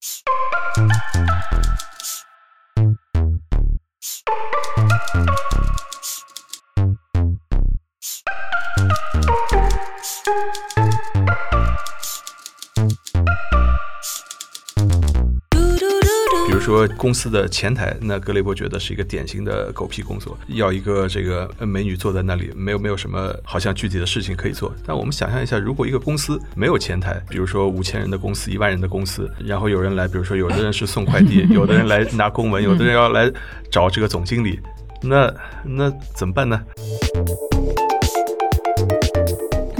比说公司的前台，那格雷伯觉得是一个典型的狗屁工作，要一个这个呃美女坐在那里，没有没有什么好像具体的事情可以做。但我们想象一下，如果一个公司没有前台，比如说五千人的公司、一万人的公司，然后有人来，比如说有的人是送快递，有的人来拿公文，有的人要来找这个总经理，那那怎么办呢？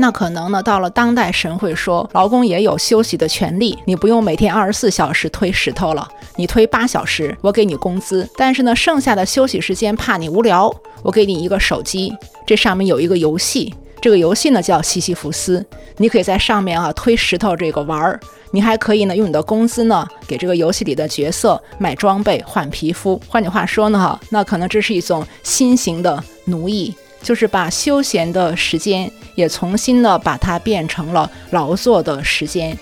那可能呢，到了当代，神会说，劳工也有休息的权利，你不用每天二十四小时推石头了，你推八小时，我给你工资。但是呢，剩下的休息时间怕你无聊，我给你一个手机，这上面有一个游戏，这个游戏呢叫西西弗斯，你可以在上面啊推石头这个玩儿，你还可以呢用你的工资呢给这个游戏里的角色买装备、换皮肤。换句话说呢哈，那可能这是一种新型的奴役。就是把休闲的时间也重新的把它变成了劳作的时间。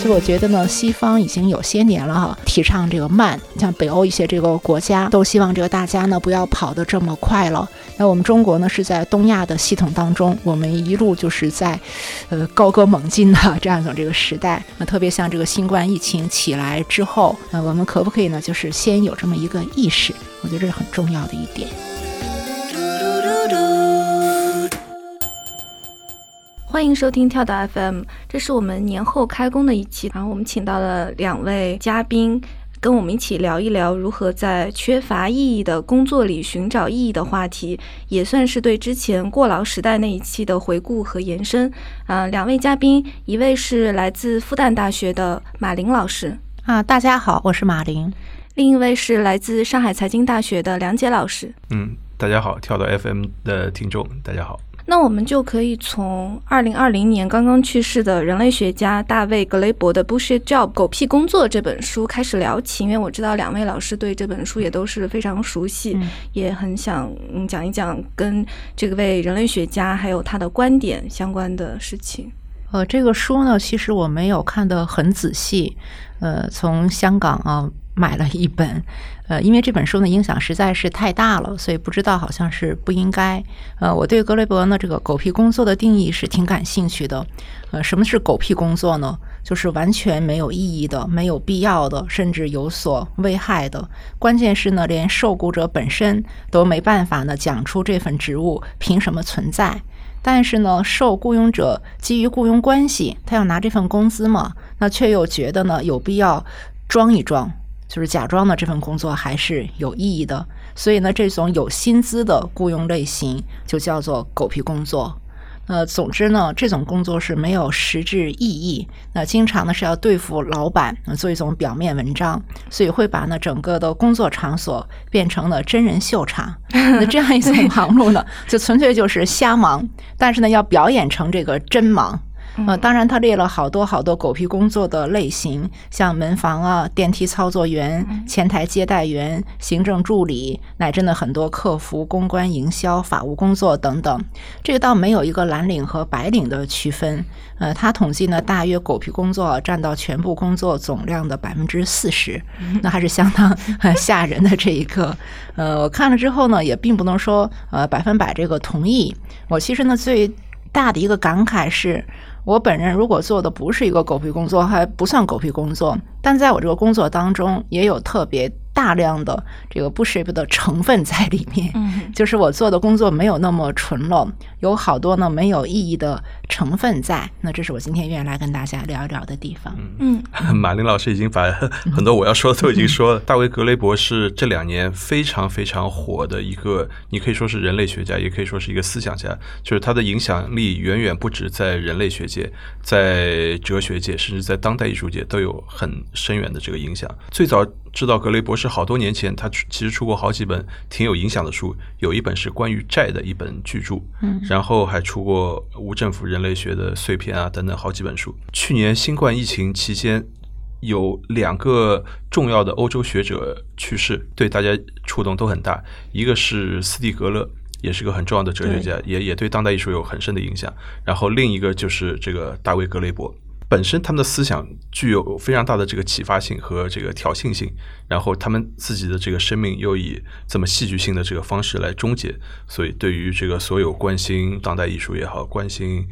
所以我觉得呢，西方已经有些年了哈，提倡这个慢，像北欧一些这个国家都希望这个大家呢不要跑得这么快了。那我们中国呢是在东亚的系统当中，我们一路就是在，呃高歌猛进的这样一种这个时代。那特别像这个新冠疫情起来之后，那我们可不可以呢，就是先有这么一个意识？我觉得这是很重要的一点。欢迎收听跳岛 FM，这是我们年后开工的一期，然后我们请到了两位嘉宾，跟我们一起聊一聊如何在缺乏意义的工作里寻找意义的话题，也算是对之前过劳时代那一期的回顾和延伸。啊，两位嘉宾，一位是来自复旦大学的马林老师，啊，大家好，我是马林；另一位是来自上海财经大学的梁杰老师。嗯，大家好，跳到 FM 的听众，大家好。那我们就可以从二零二零年刚刚去世的人类学家大卫·格雷伯的《Bullshit Job》狗屁工作这本书开始聊起，因为我知道两位老师对这本书也都是非常熟悉，也很想嗯讲一讲跟这位人类学家还有他的观点相关的事情。呃，这个书呢，其实我没有看得很仔细，呃，从香港啊。买了一本，呃，因为这本书的影响实在是太大了，所以不知道好像是不应该。呃，我对格雷伯呢这个狗屁工作的定义是挺感兴趣的。呃，什么是狗屁工作呢？就是完全没有意义的、没有必要的，甚至有所危害的。关键是呢，连受雇者本身都没办法呢讲出这份职务凭什么存在。但是呢，受雇佣者基于雇佣关系，他要拿这份工资嘛，那却又觉得呢有必要装一装。就是假装呢，这份工作还是有意义的，所以呢，这种有薪资的雇佣类型就叫做狗屁工作。呃，总之呢，这种工作是没有实质意义，那经常呢是要对付老板，做一种表面文章，所以会把呢整个的工作场所变成了真人秀场。那这样一种忙碌呢，就纯粹就是瞎忙，但是呢要表演成这个真忙。呃，当然，他列了好多好多狗屁工作的类型，像门房啊、电梯操作员、前台接待员、行政助理，乃至呢很多客服、公关、营销、法务工作等等。这个倒没有一个蓝领和白领的区分。呃，他统计呢，大约狗屁工作占到全部工作总量的百分之四十，那还是相当吓人的这一个。呃，我看了之后呢，也并不能说呃百分百这个同意。我其实呢最大的一个感慨是。我本人如果做的不是一个狗屁工作，还不算狗屁工作，但在我这个工作当中，也有特别。大量的这个不 s h i p 的成分在里面，就是我做的工作没有那么纯了，有好多呢没有意义的成分在。那这是我今天愿意来跟大家聊一聊的地方。嗯，马林老师已经把很多我要说的都已经说了。大卫·格雷伯是这两年非常非常火的一个，你可以说是人类学家，也可以说是一个思想家，就是他的影响力远远不止在人类学界，在哲学界，甚至在当代艺术界都有很深远的这个影响。最早。知道格雷博士好多年前，他其实出过好几本挺有影响的书，有一本是关于债的一本巨著，嗯，然后还出过无政府人类学的碎片啊等等好几本书。去年新冠疫情期间，有两个重要的欧洲学者去世，对大家触动都很大。一个是斯蒂格勒，也是个很重要的哲学家，也也对当代艺术有很深的影响。然后另一个就是这个大卫格雷伯。本身他们的思想具有非常大的这个启发性和这个挑衅性，然后他们自己的这个生命又以这么戏剧性的这个方式来终结，所以对于这个所有关心当代艺术也好，关心。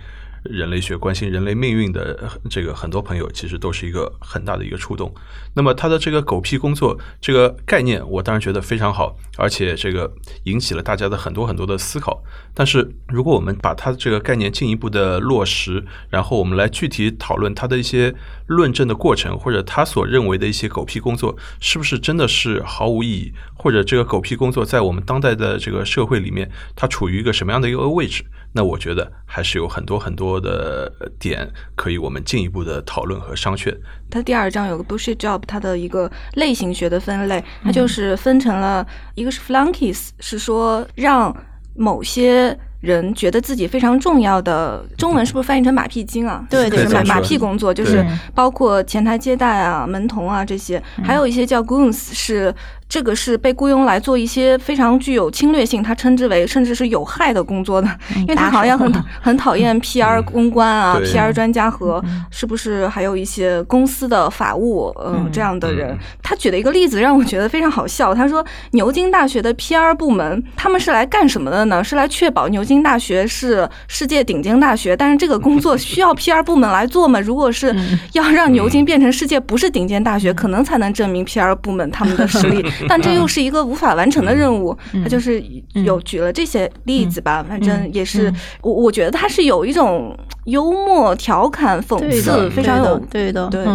人类学关心人类命运的这个很多朋友，其实都是一个很大的一个触动。那么他的这个狗屁工作这个概念，我当然觉得非常好，而且这个引起了大家的很多很多的思考。但是如果我们把他的这个概念进一步的落实，然后我们来具体讨论他的一些论证的过程，或者他所认为的一些狗屁工作，是不是真的是毫无意义？或者这个狗屁工作在我们当代的这个社会里面，它处于一个什么样的一个位置？那我觉得还是有很多很多的点可以我们进一步的讨论和商榷。它第二章有个 bullshit job，它的一个类型学的分类，它就是分成了一个是 flunkies，是说让某些。人觉得自己非常重要的中文是不是翻译成马屁精啊？对对，马马屁工作就是包括前台接待啊、门童啊这些，还有一些叫 goons 是。这个是被雇佣来做一些非常具有侵略性，他称之为甚至是有害的工作的，因为他好像很 很讨厌 PR 公关啊、PR 专家和是不是还有一些公司的法务嗯这样的人。他举了一个例子让我觉得非常好笑，他说牛津大学的 PR 部门他们是来干什么的呢？是来确保牛津大学是世界顶尖大学，但是这个工作需要 PR 部门来做吗？如果是要让牛津变成世界不是顶尖大学，可能才能证明 PR 部门他们的实力。但这又是一个无法完成的任务，他就是有举了这些例子吧，反正也是我我觉得他是有一种幽默、调侃、讽刺，非常有对的。对，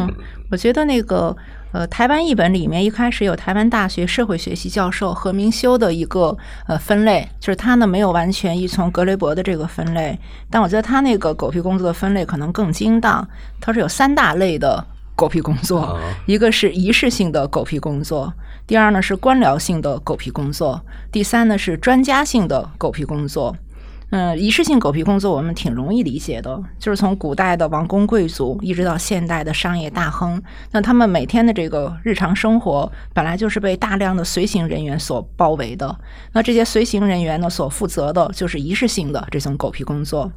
我觉得那个呃台湾译本里面一开始有台湾大学社会学系教授何明修的一个呃分类，就是他呢没有完全依从格雷伯的这个分类，但我觉得他那个狗屁工作的分类可能更精当，他是有三大类的。狗屁工作，一个是仪式性的狗屁工作，第二呢是官僚性的狗屁工作，第三呢是专家性的狗屁工作。嗯，仪式性狗皮工作我们挺容易理解的，就是从古代的王公贵族一直到现代的商业大亨，那他们每天的这个日常生活本来就是被大量的随行人员所包围的，那这些随行人员呢所负责的就是仪式性的这种狗皮工作。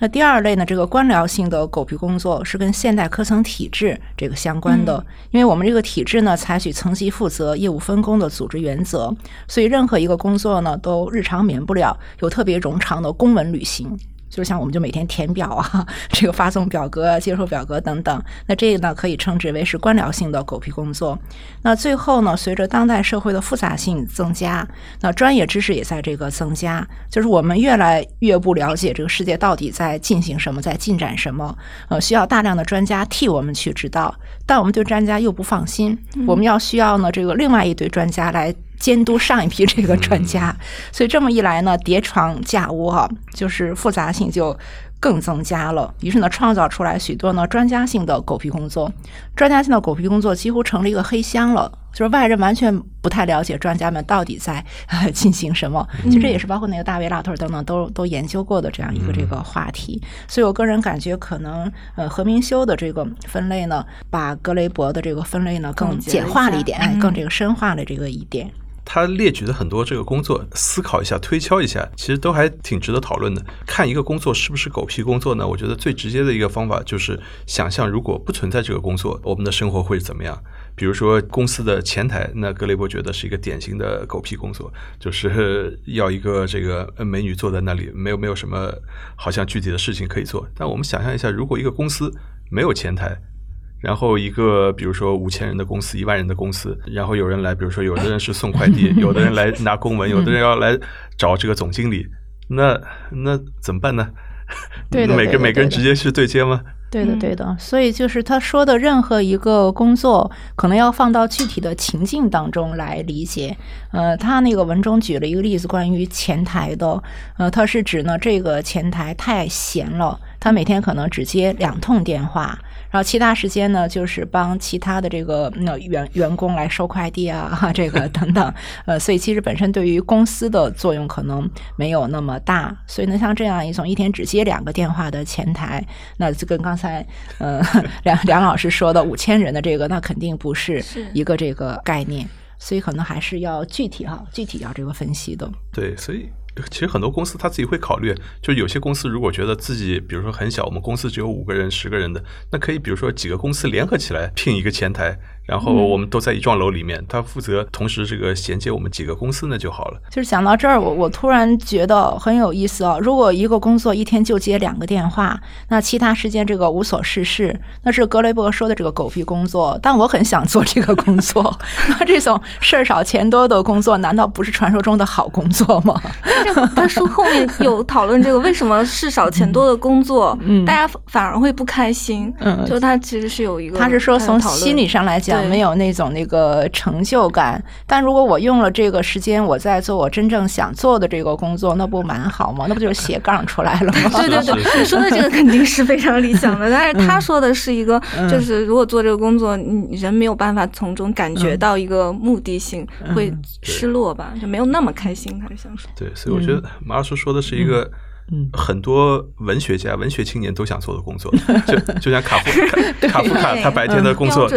那第二类呢，这个官僚性的狗皮工作是跟现代科层体制这个相关的，因为我们这个体制呢采取层级负责、业务分工的组织原则，所以任何一个工作呢都日常免不了有特别冗长的。公文旅行，就像我们就每天填表啊，这个发送表格、接收表格等等。那这个呢，可以称之为是官僚性的狗屁工作。那最后呢，随着当代社会的复杂性增加，那专业知识也在这个增加，就是我们越来越不了解这个世界到底在进行什么，在进展什么。呃，需要大量的专家替我们去指导，但我们对专家又不放心，我们要需要呢这个另外一堆专家来。监督上一批这个专家，所以这么一来呢，叠床架屋哈，就是复杂性就更增加了。于是呢，创造出来许多呢专家性的狗屁工作，专家性的狗屁工作几乎成了一个黑箱了，就是外人完全不太了解专家们到底在进行什么。其实这也是包括那个大卫拉特等等都都研究过的这样一个这个话题。所以我个人感觉，可能呃何明修的这个分类呢，把格雷伯的这个分类呢更简化了一点，哎，更这个深化了这个一点。他列举的很多这个工作，思考一下、推敲一下，其实都还挺值得讨论的。看一个工作是不是狗屁工作呢？我觉得最直接的一个方法就是想象，如果不存在这个工作，我们的生活会怎么样？比如说公司的前台，那格雷伯觉得是一个典型的狗屁工作，就是要一个这个美女坐在那里，没有没有什么好像具体的事情可以做。但我们想象一下，如果一个公司没有前台，然后一个，比如说五千人的公司，一万人的公司，然后有人来，比如说有的人是送快递，有的人来拿公文，有的人要来找这个总经理，那那怎么办呢？对的，每个每个人直接去对接吗？对的，对的。所以就是他说的任何一个工作，可能要放到具体的情境当中来理解。呃，他那个文中举了一个例子，关于前台的，呃，他是指呢这个前台太闲了，他每天可能只接两通电话。然后其他时间呢，就是帮其他的这个那员员工来收快递啊，这个 等等，呃，所以其实本身对于公司的作用可能没有那么大。所以呢，像这样一种一天只接两个电话的前台，那就跟刚才呃 梁梁老师说的五千人的这个，那肯定不是一个这个概念。所以可能还是要具体哈，具体要这个分析的。对，所以其实很多公司他自己会考虑，就有些公司如果觉得自己，比如说很小，我们公司只有五个人、十个人的，那可以比如说几个公司联合起来聘一个前台。然后我们都在一幢楼里面，他负责同时这个衔接我们几个公司呢就好了。就是讲到这儿，我我突然觉得很有意思啊！如果一个工作一天就接两个电话，那其他时间这个无所事事，那是格雷伯说的这个狗屁工作。但我很想做这个工作，那 这种事儿少钱多的工作，难道不是传说中的好工作吗？他书后面有讨论这个，为什么事少钱多的工作，大家反而会不开心？嗯，就他其实是有一个，他是说从心理上来讲。没有那种那个成就感，但如果我用了这个时间，我在做我真正想做的这个工作，那不蛮好吗？那不就是斜杠出来了吗？对 对对，你 说的这个肯定是非常理想的，但是他说的是一个，就是如果做这个工作，你人没有办法从中感觉到一个目的性，会失落吧，就没有那么开心。他是想说，对，所以我觉得马老师说的是一个。嗯，很多文学家、文学青年都想做的工作，就就像卡夫卡，卡夫卡他白天的工作，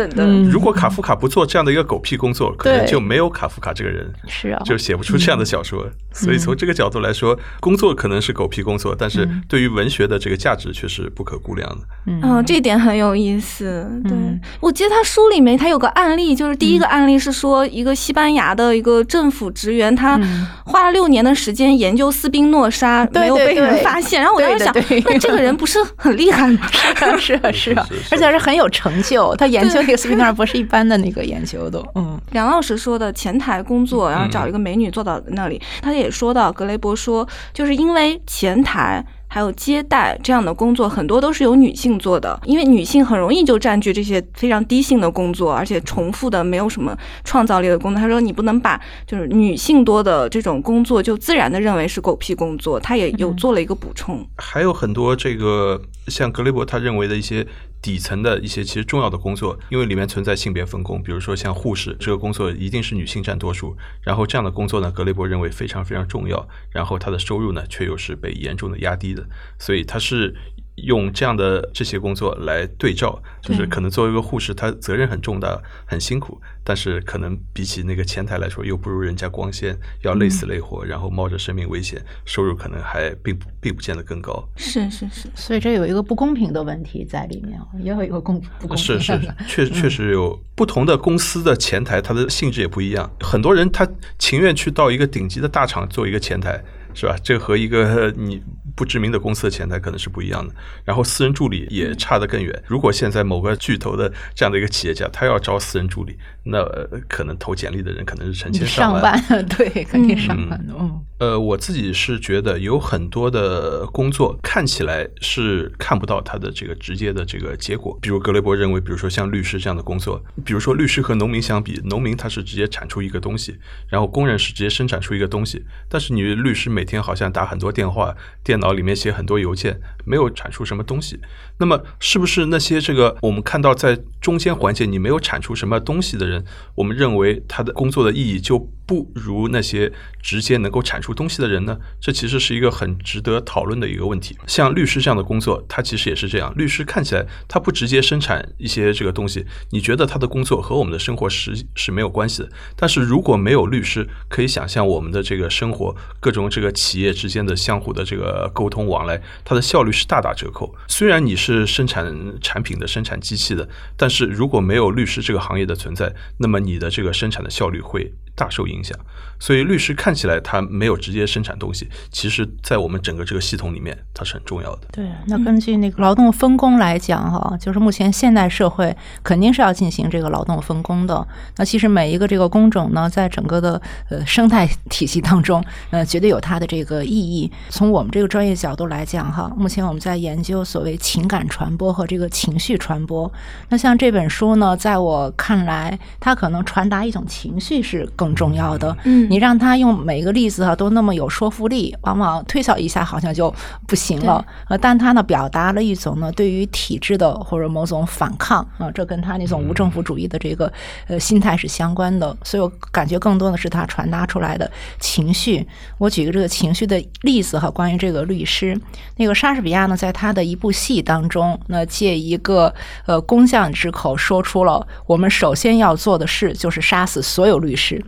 如果卡夫卡不做这样的一个狗屁工作，可能就没有卡夫卡这个人，是啊，就写不出这样的小说。所以从这个角度来说，工作可能是狗屁工作，但是对于文学的这个价值却是不可估量的。嗯，这点很有意思。对，我记得他书里面他有个案例，就是第一个案例是说一个西班牙的一个政府职员，他花了六年的时间研究斯宾诺莎，没有被。人发现，然后我当时想，那这个人不是很厉害吗？是啊，是啊，而且是很有成就。他研究那个斯宾诺尔不是一般的那个研究的。嗯，梁老师说的前台工作，然后找一个美女坐到那里，他也说到，格雷伯说，就是因为前台。还有接待这样的工作，很多都是由女性做的，因为女性很容易就占据这些非常低性的工作，而且重复的没有什么创造力的工作。他说，你不能把就是女性多的这种工作就自然的认为是狗屁工作。他也有做了一个补充，还有很多这个像格雷伯他认为的一些。底层的一些其实重要的工作，因为里面存在性别分工，比如说像护士这个工作一定是女性占多数，然后这样的工作呢，格雷伯认为非常非常重要，然后他的收入呢却又是被严重的压低的，所以他是。用这样的这些工作来对照，就是可能作为一个护士，他责任很重大，很辛苦，但是可能比起那个前台来说，又不如人家光鲜，要累死累活，然后冒着生命危险，收入可能还并不并不见得更高。是是是，所以这有一个不公平的问题在里面，也有一个公不公平。是是，确确实有不同的公司的前台，它的性质也不一样。很多人他情愿去到一个顶级的大厂做一个前台。是吧？这和一个 你不知名的公司的前台可能是不一样的。然后私人助理也差得更远。如果现在某个巨头的这样的一个企业家，他要招私人助理，那可能投简历的人可能是成千上万。对，肯定上万的。嗯。呃，我自己是觉得有很多的工作看起来是看不到它的这个直接的这个结果。比如格雷伯认为，比如说像律师这样的工作，比如说律师和农民相比，农民他是直接产出一个东西，然后工人是直接生产出一个东西。但是你律师每天好像打很多电话，电脑里面写很多邮件，没有产出什么东西。那么，是不是那些这个我们看到在中间环节你没有产出什么东西的人，我们认为他的工作的意义就不如那些直接能够产出出东西的人呢？这其实是一个很值得讨论的一个问题。像律师这样的工作，他其实也是这样。律师看起来他不直接生产一些这个东西，你觉得他的工作和我们的生活是是没有关系的。但是如果没有律师，可以想象我们的这个生活各种这个企业之间的相互的这个沟通往来，它的效率是大打折扣。虽然你。是生产产品的、生产机器的，但是如果没有律师这个行业的存在，那么你的这个生产的效率会大受影响。所以，律师看起来他没有直接生产东西，其实，在我们整个这个系统里面，它是很重要的。对，那根据那个劳动分工来讲，哈，就是目前现代社会肯定是要进行这个劳动分工的。那其实每一个这个工种呢，在整个的呃生态体系当中，呃，绝对有它的这个意义。从我们这个专业角度来讲，哈，目前我们在研究所谓情感传播和这个情绪传播。那像这本书呢，在我看来，它可能传达一种情绪是更重要的。嗯。你让他用每一个例子哈都那么有说服力，往往推销一下好像就不行了。呃，但他呢表达了一种呢对于体制的或者某种反抗啊，这跟他那种无政府主义的这个呃心态是相关的。所以我感觉更多的是他传达出来的情绪。我举个这个情绪的例子哈，关于这个律师，那个莎士比亚呢，在他的一部戏当中，那借一个呃工匠之口说出了我们首先要做的事就是杀死所有律师。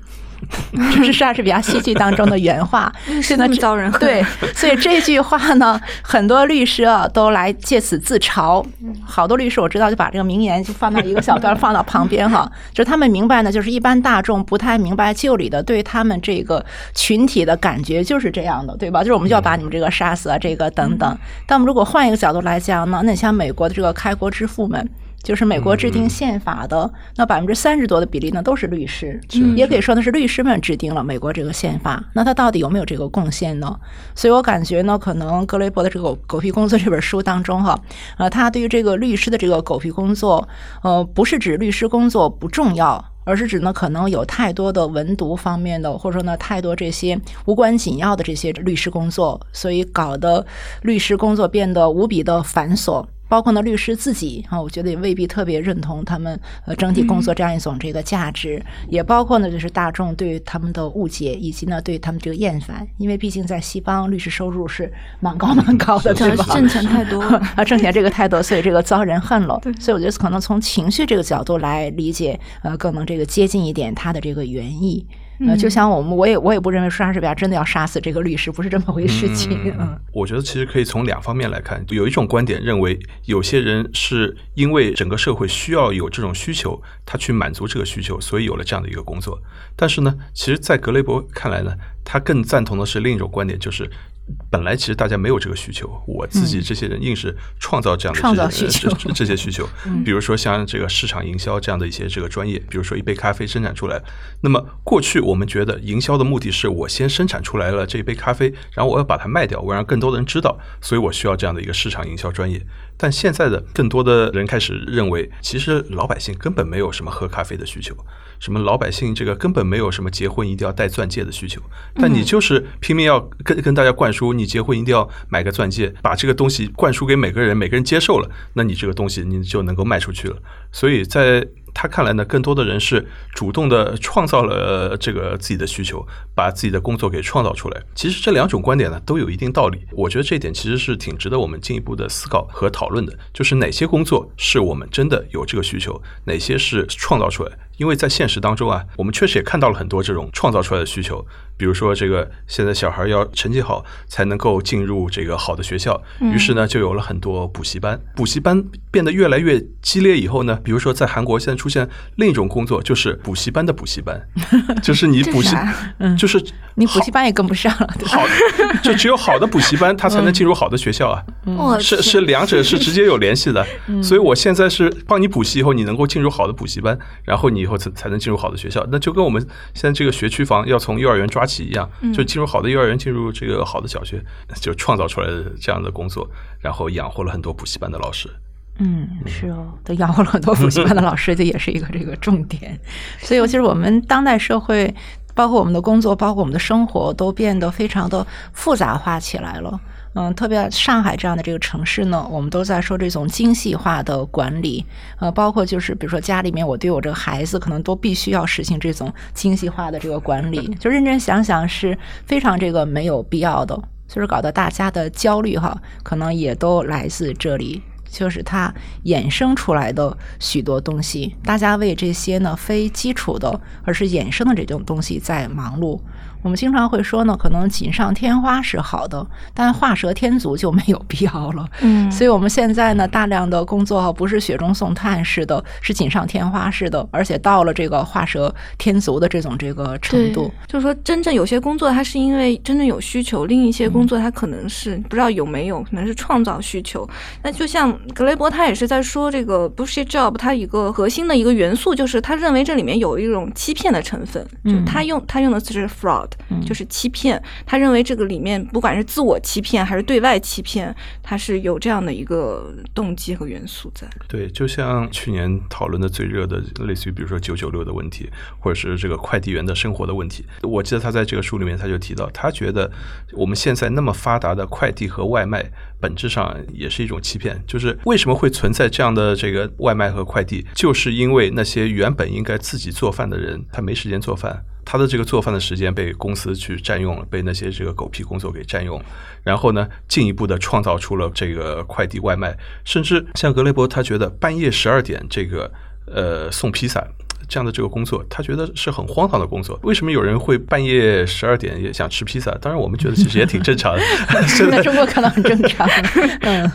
这是莎士比亚戏剧当中的原话。是那么招人恨。对，所以这句话呢，很多律师啊都来借此自嘲。好多律师我知道就把这个名言就放到一个小段放到旁边哈，就是他们明白呢，就是一般大众不太明白就里的对他们这个群体的感觉就是这样的，对吧？就是我们就要把你们这个杀死啊，这个等等。但我们如果换一个角度来讲呢，那你像美国的这个开国之父们。就是美国制定宪法的那百分之三十多的比例呢，都是律师，也可以说呢是律师们制定了美国这个宪法。那他到底有没有这个贡献呢？所以我感觉呢，可能格雷伯的这个《狗屁工作》这本书当中哈，呃，他对于这个律师的这个狗屁工作，呃，不是指律师工作不重要，而是指呢可能有太多的文读方面的，或者说呢太多这些无关紧要的这些律师工作，所以搞得律师工作变得无比的繁琐。包括呢，律师自己啊，我觉得也未必特别认同他们呃整体工作这样一种这个价值，也包括呢，就是大众对他们的误解，以及呢对他们这个厌烦，因为毕竟在西方律师收入是蛮高蛮高的，对吧？挣钱太多 啊，挣钱这个太多，所以这个遭人恨了。所以我觉得可能从情绪这个角度来理解，呃，更能这个接近一点他的这个原意。呃，就像我们，我也我也不认为莎士比亚真的要杀死这个律师，不是这么回事情。嗯，我觉得其实可以从两方面来看，有一种观点认为，有些人是因为整个社会需要有这种需求，他去满足这个需求，所以有了这样的一个工作。但是呢，其实，在格雷伯看来呢，他更赞同的是另一种观点，就是。本来其实大家没有这个需求，我自己这些人硬是创造这样的创造需求，这些需求，比如说像这个市场营销这样的一些这个专业，比如说一杯咖啡生产出来，那么过去我们觉得营销的目的是我先生产出来了这一杯咖啡，然后我要把它卖掉，我让更多的人知道，所以我需要这样的一个市场营销专业。但现在的更多的人开始认为，其实老百姓根本没有什么喝咖啡的需求。什么老百姓这个根本没有什么结婚一定要戴钻戒的需求，但你就是拼命要跟跟大家灌输，你结婚一定要买个钻戒，把这个东西灌输给每个人，每个人接受了，那你这个东西你就能够卖出去了。所以在他看来呢，更多的人是主动的创造了这个自己的需求，把自己的工作给创造出来。其实这两种观点呢都有一定道理，我觉得这一点其实是挺值得我们进一步的思考和讨论的。就是哪些工作是我们真的有这个需求，哪些是创造出来。因为在现实当中啊，我们确实也看到了很多这种创造出来的需求。比如说，这个现在小孩要成绩好才能够进入这个好的学校，于是呢，就有了很多补习班。补习班变得越来越激烈以后呢，比如说在韩国现在出现另一种工作，就是补习班的补习班，就是你补习，就是你补习班也跟不上了。好，就只有好的补习班，他才能进入好的学校啊。是是，两者是直接有联系的。所以我现在是帮你补习以后，你能够进入好的补习班，然后你以后才才能进入好的学校。那就跟我们现在这个学区房要从幼儿园抓。起一样，就进入好的幼儿园，进入这个好的小学，就创造出来的这样的工作，然后养活了很多补习班的老师。嗯，是哦，都养活了很多补习班的老师，这也是一个这个重点。所以，尤其是我们当代社会，包括我们的工作，包括我们的生活，都变得非常的复杂化起来了。嗯，特别上海这样的这个城市呢，我们都在说这种精细化的管理，呃，包括就是比如说家里面我对我这个孩子，可能都必须要实行这种精细化的这个管理，就认真想想是非常这个没有必要的，就是搞得大家的焦虑哈，可能也都来自这里，就是它衍生出来的许多东西，大家为这些呢非基础的，而是衍生的这种东西在忙碌。我们经常会说呢，可能锦上添花是好的，但画蛇添足就没有必要了。嗯，所以我们现在呢，大量的工作不是雪中送炭似的，是锦上添花似的，而且到了这个画蛇添足的这种这个程度。就是说，真正有些工作它是因为真正有需求，另一些工作它可能是不知道有没有，可能是创造需求。那就像格雷伯他也是在说，这个 bullshit job 它一个核心的一个元素就是他认为这里面有一种欺骗的成分，就他用他用的词是 fraud。就是欺骗，他认为这个里面不管是自我欺骗还是对外欺骗，他是有这样的一个动机和元素在。对，就像去年讨论的最热的，类似于比如说九九六的问题，或者是这个快递员的生活的问题。我记得他在这个书里面他就提到，他觉得我们现在那么发达的快递和外卖，本质上也是一种欺骗。就是为什么会存在这样的这个外卖和快递，就是因为那些原本应该自己做饭的人，他没时间做饭。他的这个做饭的时间被公司去占用了，被那些这个狗屁工作给占用了。然后呢，进一步的创造出了这个快递外卖，甚至像格雷伯，他觉得半夜十二点这个呃送披萨，这样的这个工作，他觉得是很荒唐的工作。为什么有人会半夜十二点也想吃披萨？当然，我们觉得其实也挺正常的。在中国可能很正常。嗯，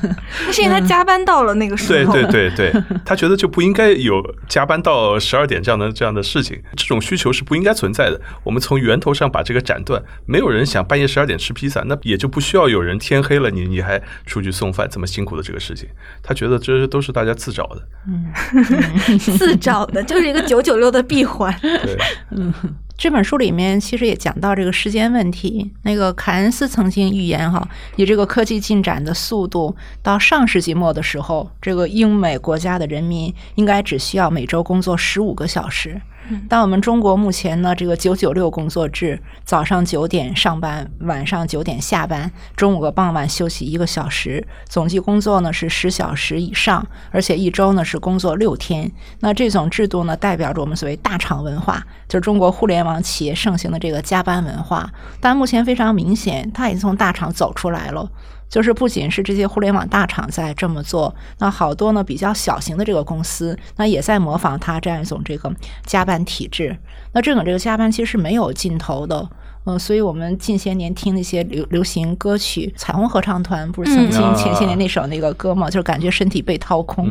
那是因为他加班到了那个时候。对对对对，他觉得就不应该有加班到十二点这样的这样的事情，这种需求是不应该存在的。我们从源头上把这个斩断，没有人想半夜十二点吃披萨，那也就不需要有人天黑了你你还出去送饭这么辛苦的这个事情。他觉得这都是大家自找的。嗯，自找的，就是一个九九六的闭环。对，嗯，这本书里面其实也讲到这个时间问题。那个凯恩斯曾经预言哈，以这个科技进展的速度，到上世纪末的时候，这个英美国家的人民应该只需要每周工作十五个小时。但我们中国目前呢，这个九九六工作制，早上九点上班，晚上九点下班，中午和傍晚休息一个小时，总计工作呢是十小时以上，而且一周呢是工作六天。那这种制度呢，代表着我们所谓大厂文化，就是中国互联网企业盛行的这个加班文化。但目前非常明显，它已经从大厂走出来了。就是不仅是这些互联网大厂在这么做，那好多呢比较小型的这个公司，那也在模仿他这样一种这个加班体制。那这种这个加班其实是没有尽头的。嗯，所以我们近些年听那些流流行歌曲，彩虹合唱团不是曾经前些年那首那个歌嘛，就是感觉身体被掏空，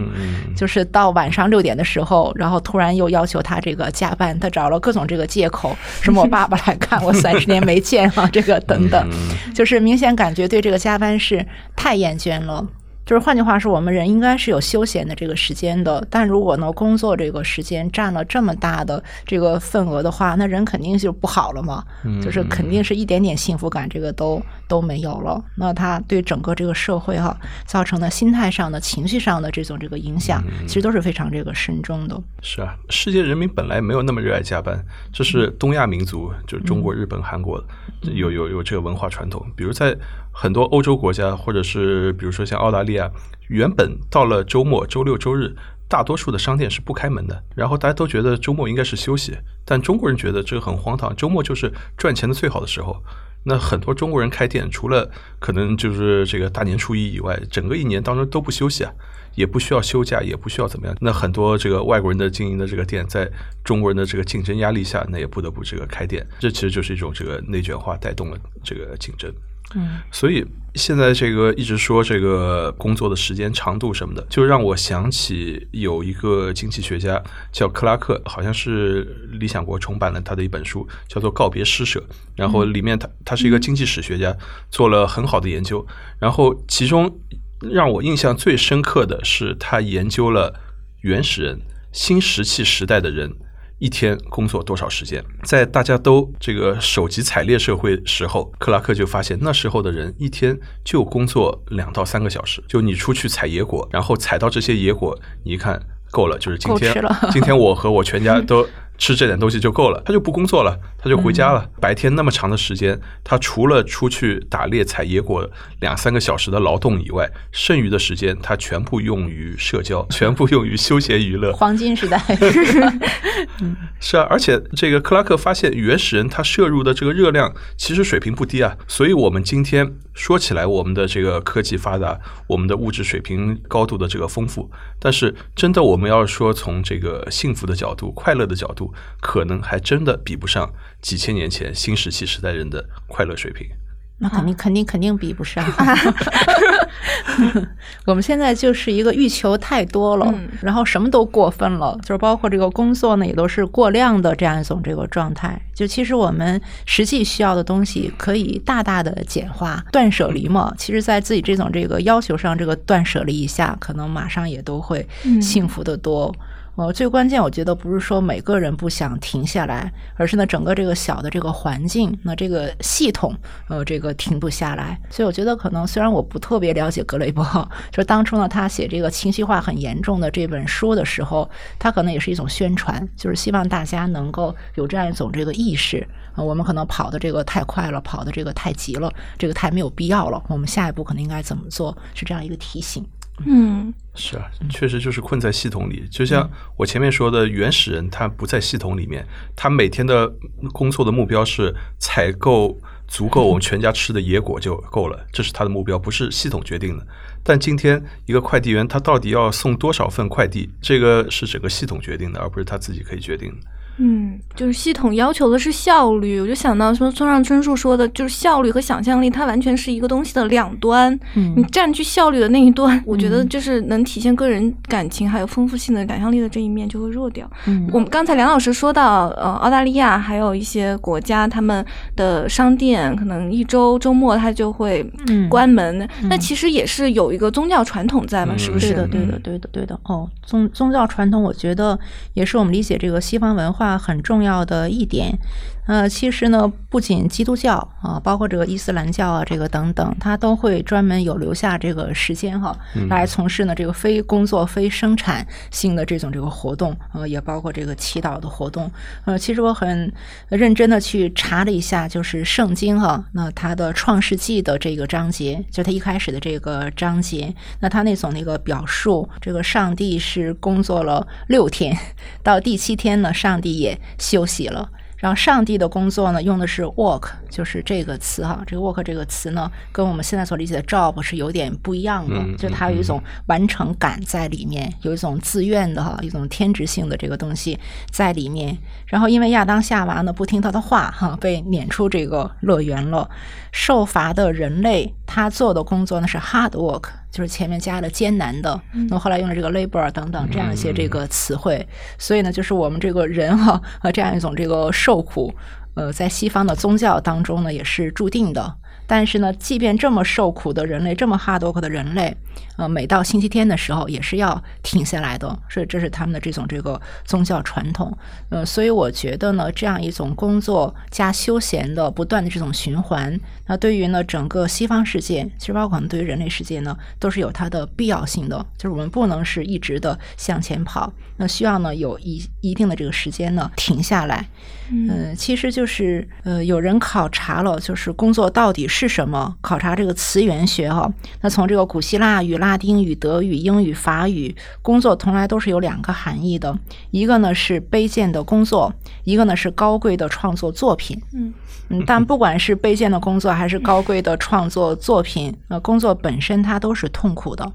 就是到晚上六点的时候，然后突然又要求他这个加班，他找了各种这个借口，什么我爸爸来看我三十年没见啊，这个等等，就是明显感觉对这个加班是太厌倦了。就是换句话说，我们人应该是有休闲的这个时间的。但如果呢，工作这个时间占了这么大的这个份额的话，那人肯定就不好了嘛。就是肯定是一点点幸福感这个都都没有了。那他对整个这个社会哈造成的心态上的、情绪上的这种这个影响，其实都是非常这个深重的。是啊，世界人民本来没有那么热爱加班，这是东亚民族，就是中国、日本、韩国有有有这个文化传统。比如在很多欧洲国家，或者是比如说像澳大利亚。原本到了周末、周六、周日，大多数的商店是不开门的。然后大家都觉得周末应该是休息，但中国人觉得这个很荒唐。周末就是赚钱的最好的时候。那很多中国人开店，除了可能就是这个大年初一以外，整个一年当中都不休息啊，也不需要休假，也不需要怎么样。那很多这个外国人的经营的这个店，在中国人的这个竞争压力下，那也不得不这个开店。这其实就是一种这个内卷化带动了这个竞争。嗯，所以现在这个一直说这个工作的时间长度什么的，就让我想起有一个经济学家叫克拉克，好像是理想国重版了他的一本书，叫做《告别施舍》。然后里面他他是一个经济史学家，做了很好的研究。然后其中让我印象最深刻的是，他研究了原始人、新石器时代的人。一天工作多少时间？在大家都这个手机采猎社会时候，克拉克就发现那时候的人一天就工作两到三个小时。就你出去采野果，然后采到这些野果，你一看够了，就是今天，今天我和我全家都。吃这点东西就够了，他就不工作了，他就回家了。白天那么长的时间，他除了出去打猎采野果两三个小时的劳动以外，剩余的时间他全部用于社交，全部用于休闲娱乐。黄金时代，是啊，而且这个克拉克发现，原始人他摄入的这个热量其实水平不低啊。所以我们今天说起来，我们的这个科技发达，我们的物质水平高度的这个丰富，但是真的我们要说从这个幸福的角度、快乐的角度。可能还真的比不上几千年前新石器时代人的快乐水平。那肯定肯定肯定比不上。我们现在就是一个欲求太多了，然后什么都过分了，就是包括这个工作呢，也都是过量的这样一种这个状态。就其实我们实际需要的东西可以大大的简化，断舍离嘛。其实，在自己这种这个要求上，这个断舍离一下，可能马上也都会幸福的多。呃，最关键，我觉得不是说每个人不想停下来，而是呢，整个这个小的这个环境，那这个系统，呃，这个停不下来。所以我觉得，可能虽然我不特别了解格雷伯，就是当初呢，他写这个情绪化很严重的这本书的时候，他可能也是一种宣传，就是希望大家能够有这样一种这个意识啊，我们可能跑的这个太快了，跑的这个太急了，这个太没有必要了。我们下一步可能应该怎么做？是这样一个提醒。嗯，是啊，确实就是困在系统里。就像我前面说的，原始人他不在系统里面，他每天的工作的目标是采购。足够我们全家吃的野果就够了，这是他的目标，不是系统决定的。但今天一个快递员他到底要送多少份快递，这个是整个系统决定的，而不是他自己可以决定的。嗯，就是系统要求的是效率，我就想到说村上春树说的，就是效率和想象力，它完全是一个东西的两端。嗯你占据效率的那一端，我觉得就是能体现个人感情还有丰富性的想象力的这一面就会弱掉。嗯我们刚才梁老师说到，呃，澳大利亚还有一些国家，他们的商店可能一周周末它就会嗯关门，那其实也是有一个宗教传统在嘛，嗯是不是？对的，对的，对的，对的。哦，宗宗教传统，我觉得也是我们理解这个西方文化很重要的一点。呃，其实呢，不仅基督教啊，包括这个伊斯兰教啊，这个等等，他都会专门有留下这个时间哈，来从事呢这个非工作、非生产性的这种这个活动，呃，也包括这个祈祷的活动。呃，其实我很认真的去查了一下，就是圣经哈，那它的创世纪的这个章节，就它一开始的这个章节，那它那种那个表述，这个上帝是工作了六天，到第七天呢，上帝也休息了。然后上帝的工作呢，用的是 work，就是这个词哈。这个 work 这个词呢，跟我们现在所理解的 job 是有点不一样的，嗯就它有一种完成感在里面，有一种自愿的哈，一种天职性的这个东西在里面。然后因为亚当夏娃呢不听他的话哈，被撵出这个乐园了。受罚的人类他做的工作呢是 hard work，就是前面加了艰难的，那么后来用了这个 labor 等等这样一些这个词汇，所以呢，就是我们这个人哈呃这样一种这个受苦，呃，在西方的宗教当中呢也是注定的。但是呢，即便这么受苦的人类，这么 hard work 的人类，呃，每到星期天的时候也是要停下来的，所以这是他们的这种这个宗教传统。呃，所以我觉得呢，这样一种工作加休闲的不断的这种循环，那对于呢整个西方世界，其实包括可能对于人类世界呢，都是有它的必要性的。就是我们不能是一直的向前跑，那需要呢有一一定的这个时间呢停下来。嗯，其实就是呃，有人考察了，就是工作到底是什么？考察这个词源学哈。那从这个古希腊语、拉丁语、德语、英语、法语，工作从来都是有两个含义的，一个呢是卑贱的工作，一个呢是高贵的创作作品。嗯嗯，但不管是卑贱的工作还是高贵的创作作品，呃，工作本身它都是痛苦的。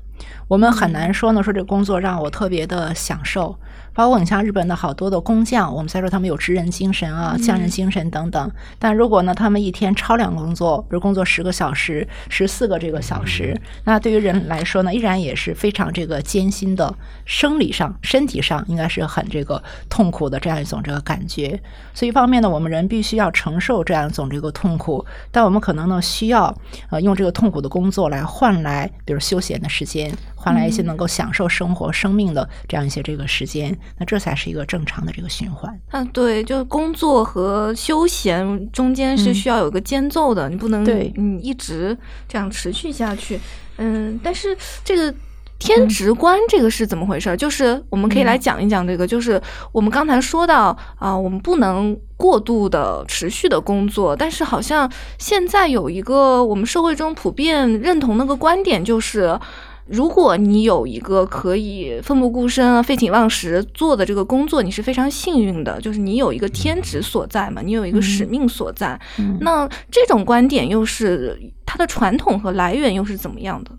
我们很难说呢，说这工作让我特别的享受。包括你像日本的好多的工匠，我们再说他们有职人精神啊、匠人精神等等。但如果呢，他们一天超量工作，比如工作十个小时、十四个这个小时，那对于人来说呢，依然也是非常这个艰辛的，生理上、身体上应该是很这个痛苦的这样一种这个感觉。所以一方面呢，我们人必须要承受这样一种这个痛苦，但我们可能呢需要呃用这个痛苦的工作来换来，比如休闲的时间，换来一些能够享受生活、生命的这样一些这个时间，那这才是一个正常的这个循环。啊，对，就是工作和休闲中间是嗯需要有个间奏的，你不能对嗯一直这样持续下去。嗯，但是这个天职观这个是怎么回事儿？就是我们可以来讲一讲这个，就是我们刚才说到啊、我们不能过度的持续的工作，但是好像现在有一个我们社会中普遍认同那个观点，就是。如果你有一个可以奋不顾身啊、废寝忘食做的这个工作，你是非常幸运的，就是你有一个天职所在嘛，你有一个使命所在。嗯那这种观点又是它的传统和来源又是怎么样的？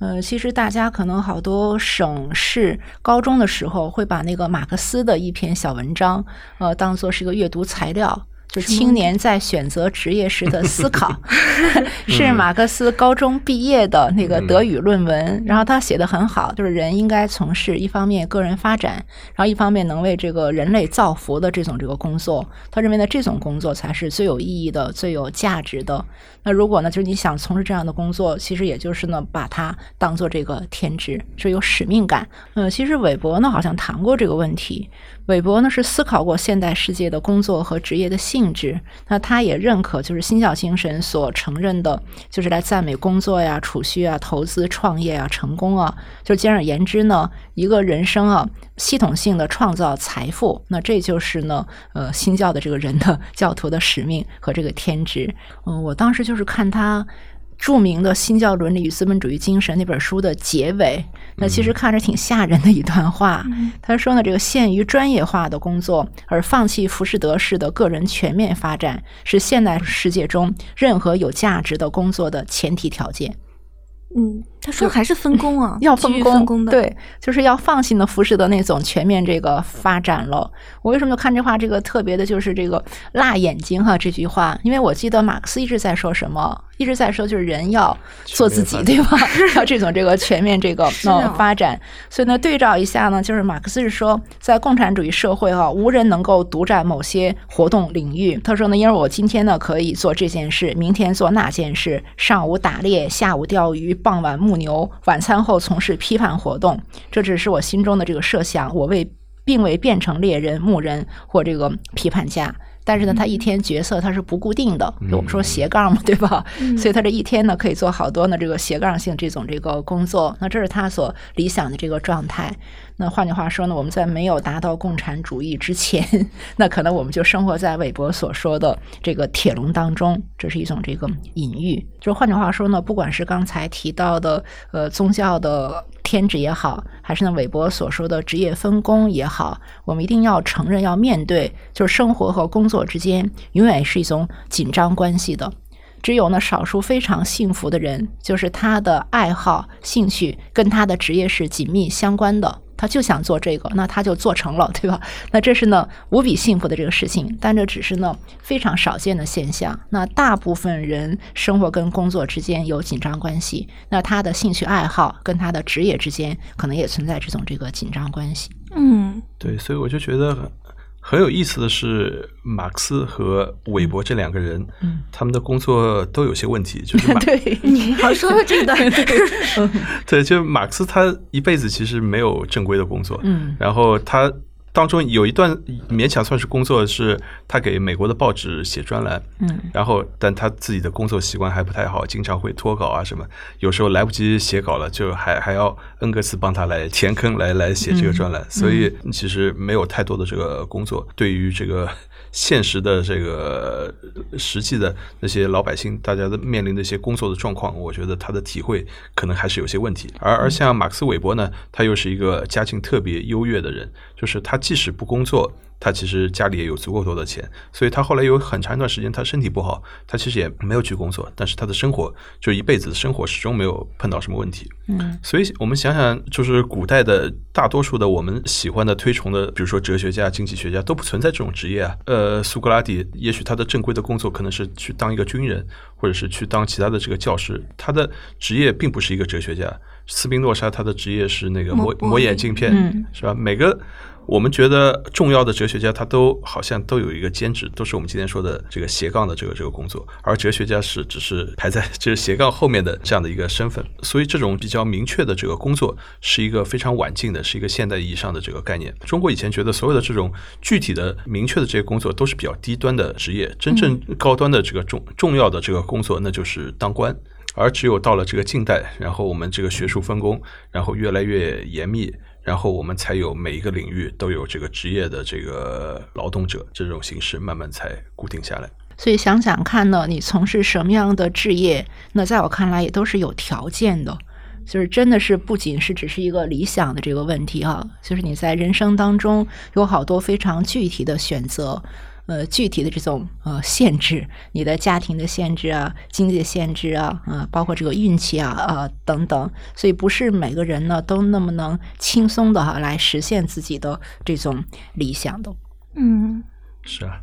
呃，其实大家可能好多省市高中的时候会把那个马克思的一篇小文章，呃，当做是一个阅读材料。就是青年在选择职业时的思考，是马克思高中毕业的那个德语论文，然后他写的很好，就是人应该从事一方面个人发展，然后一方面能为这个人类造福的这种这个工作。他认为呢，这种工作才是最有意义的、最有价值的。那如果呢，就是你想从事这样的工作，其实也就是呢，把它当做这个天职，是有使命感。嗯，其实韦伯呢好像谈过这个问题。韦伯呢是思考过现代世界的工作和职业的性质，那他也认可就是新教精神所承认的，就是来赞美工作呀、储蓄啊、投资、创业啊、成功啊。就简而言之呢，一个人生啊，系统性的创造财富，那这就是呢，呃，新教的这个人的教徒的使命和这个天职。嗯、我当时就是看他。著名的《新教伦理与资本主义精神》那本书的结尾，那其实看着挺吓人的一段话。他说呢，这个限于专业化的工作而放弃浮士德式的个人全面发展，是现代世界中任何有价值的工作的前提条件。嗯，他说还是分工啊，要分工，工的，对，就是要放心的服饰的那种全面这个发展了。我为什么就看这话这个特别的，就是这个辣眼睛哈这句话，因为我记得马克思一直在说什么。一直在说，就是人要做自己，对吧？要这种这个全面这个 呃发展。所以呢，对照一下呢，就是马克思是说，在共产主义社会哈，无人能够独占某些活动领域。他说呢，因为我今天呢可以做这件事，明天做那件事，上午打猎，下午钓鱼，傍晚牧牛，晚餐后从事批判活动。这只是我心中的这个设想，我未并未变成猎人、牧人或这个批判家。但是呢，他一天角色他是不固定的，我们说斜杠嘛，对吧？所以他这一天呢，可以做好多呢这个斜杠性这种这个工作。那这是他所理想的这个状态。那换句话说呢，我们在没有达到共产主义之前，那可能我们就生活在韦伯所说的这个铁笼当中，这是一种这个隐喻。就换句话说呢，不管是刚才提到的呃宗教的天职也好，还是呢韦伯所说的职业分工也好，我们一定要承认，要面对，就是生活和工作之间永远是一种紧张关系的。只有呢少数非常幸福的人，就是他的爱好、兴趣跟他的职业是紧密相关的。他就想做这个，那他就做成了，对吧？那这是呢无比幸福的这个事情，但这只是呢非常少见的现象。那大部分人生活跟工作之间有紧张关系，那他的兴趣爱好跟他的职业之间可能也存在这种这个紧张关系。嗯，对，所以我就觉得。很有意思的是，马克思和韦伯这两个人，他们的工作都有些问题。就是 对，好说这段 对，就马克思他一辈子其实没有正规的工作，嗯，然后他。当中有一段勉强算是工作，是他给美国的报纸写专栏，嗯，然后但他自己的工作习惯还不太好，经常会脱稿啊什么，有时候来不及写稿了，就还还要恩格斯帮他来填坑，来来写这个专栏，所以其实没有太多的这个工作，对于这个。现实的这个实际的那些老百姓，大家的面临的一些工作的状况，我觉得他的体会可能还是有些问题。而而像马克思韦伯呢，他又是一个家境特别优越的人，就是他即使不工作。他其实家里也有足够多的钱，所以他后来有很长一段时间他身体不好，他其实也没有去工作，但是他的生活就一辈子的生活始终没有碰到什么问题。嗯，所以我们想想，就是古代的大多数的我们喜欢的推崇的，比如说哲学家、经济学家都不存在这种职业啊。呃，苏格拉底也许他的正规的工作可能是去当一个军人，或者是去当其他的这个教师，他的职业并不是一个哲学家。斯宾诺莎他的职业是那个磨磨眼镜片，是吧？每个。我们觉得重要的哲学家，他都好像都有一个兼职，都是我们今天说的这个斜杠的这个这个工作，而哲学家是只是排在就是斜杠后面的这样的一个身份。所以，这种比较明确的这个工作，是一个非常晚近的，是一个现代意义上的这个概念。中国以前觉得所有的这种具体的、明确的这些工作都是比较低端的职业，真正高端的这个重重要的这个工作，那就是当官。而只有到了这个近代，然后我们这个学术分工，然后越来越严密。然后我们才有每一个领域都有这个职业的这个劳动者这种形式，慢慢才固定下来。所以想想看呢，你从事什么样的职业，那在我看来也都是有条件的，就是真的是不仅是只是一个理想的这个问题哈，就是你在人生当中有好多非常具体的选择。呃，具体的这种呃限制，你的家庭的限制啊，经济的限制啊，啊，包括这个运气啊，啊等等，所以不是每个人呢都那么能轻松的哈来实现自己的这种理想的。嗯，是啊，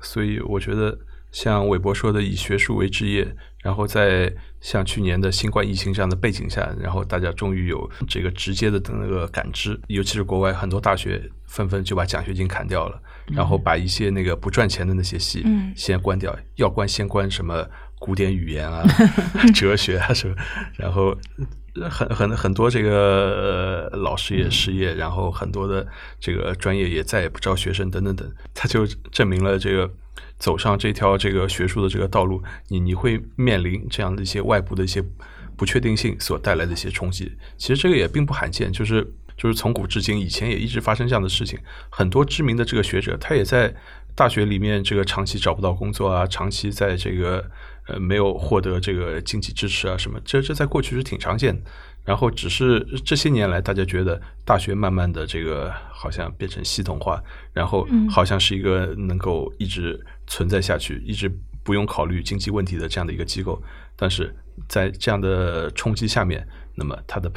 所以我觉得像韦伯说的，以学术为职业，然后在像去年的新冠疫情这样的背景下，然后大家终于有这个直接的那个感知，尤其是国外很多大学纷纷就把奖学金砍掉了。然后把一些那个不赚钱的那些戏先关掉，要关先关什么古典语言啊、哲学啊什么，然后很很很多这个老师也失业，然后很多的这个专业也再也不招学生等等等，他就证明了这个走上这条这个学术的这个道路，你你会面临这样的一些外部的一些不确定性所带来的一些冲击。其实这个也并不罕见，就是。就是从古至今，以前也一直发生这样的事情。很多知名的这个学者，他也在大学里面这个长期找不到工作啊，长期在这个呃没有获得这个经济支持啊什么，这这在过去是挺常见的。然后只是这些年来，大家觉得大学慢慢的这个好像变成系统化，然后好像是一个能够一直存在下去，一直不用考虑经济问题的这样的一个机构。但是在这样的冲击下面，那么它的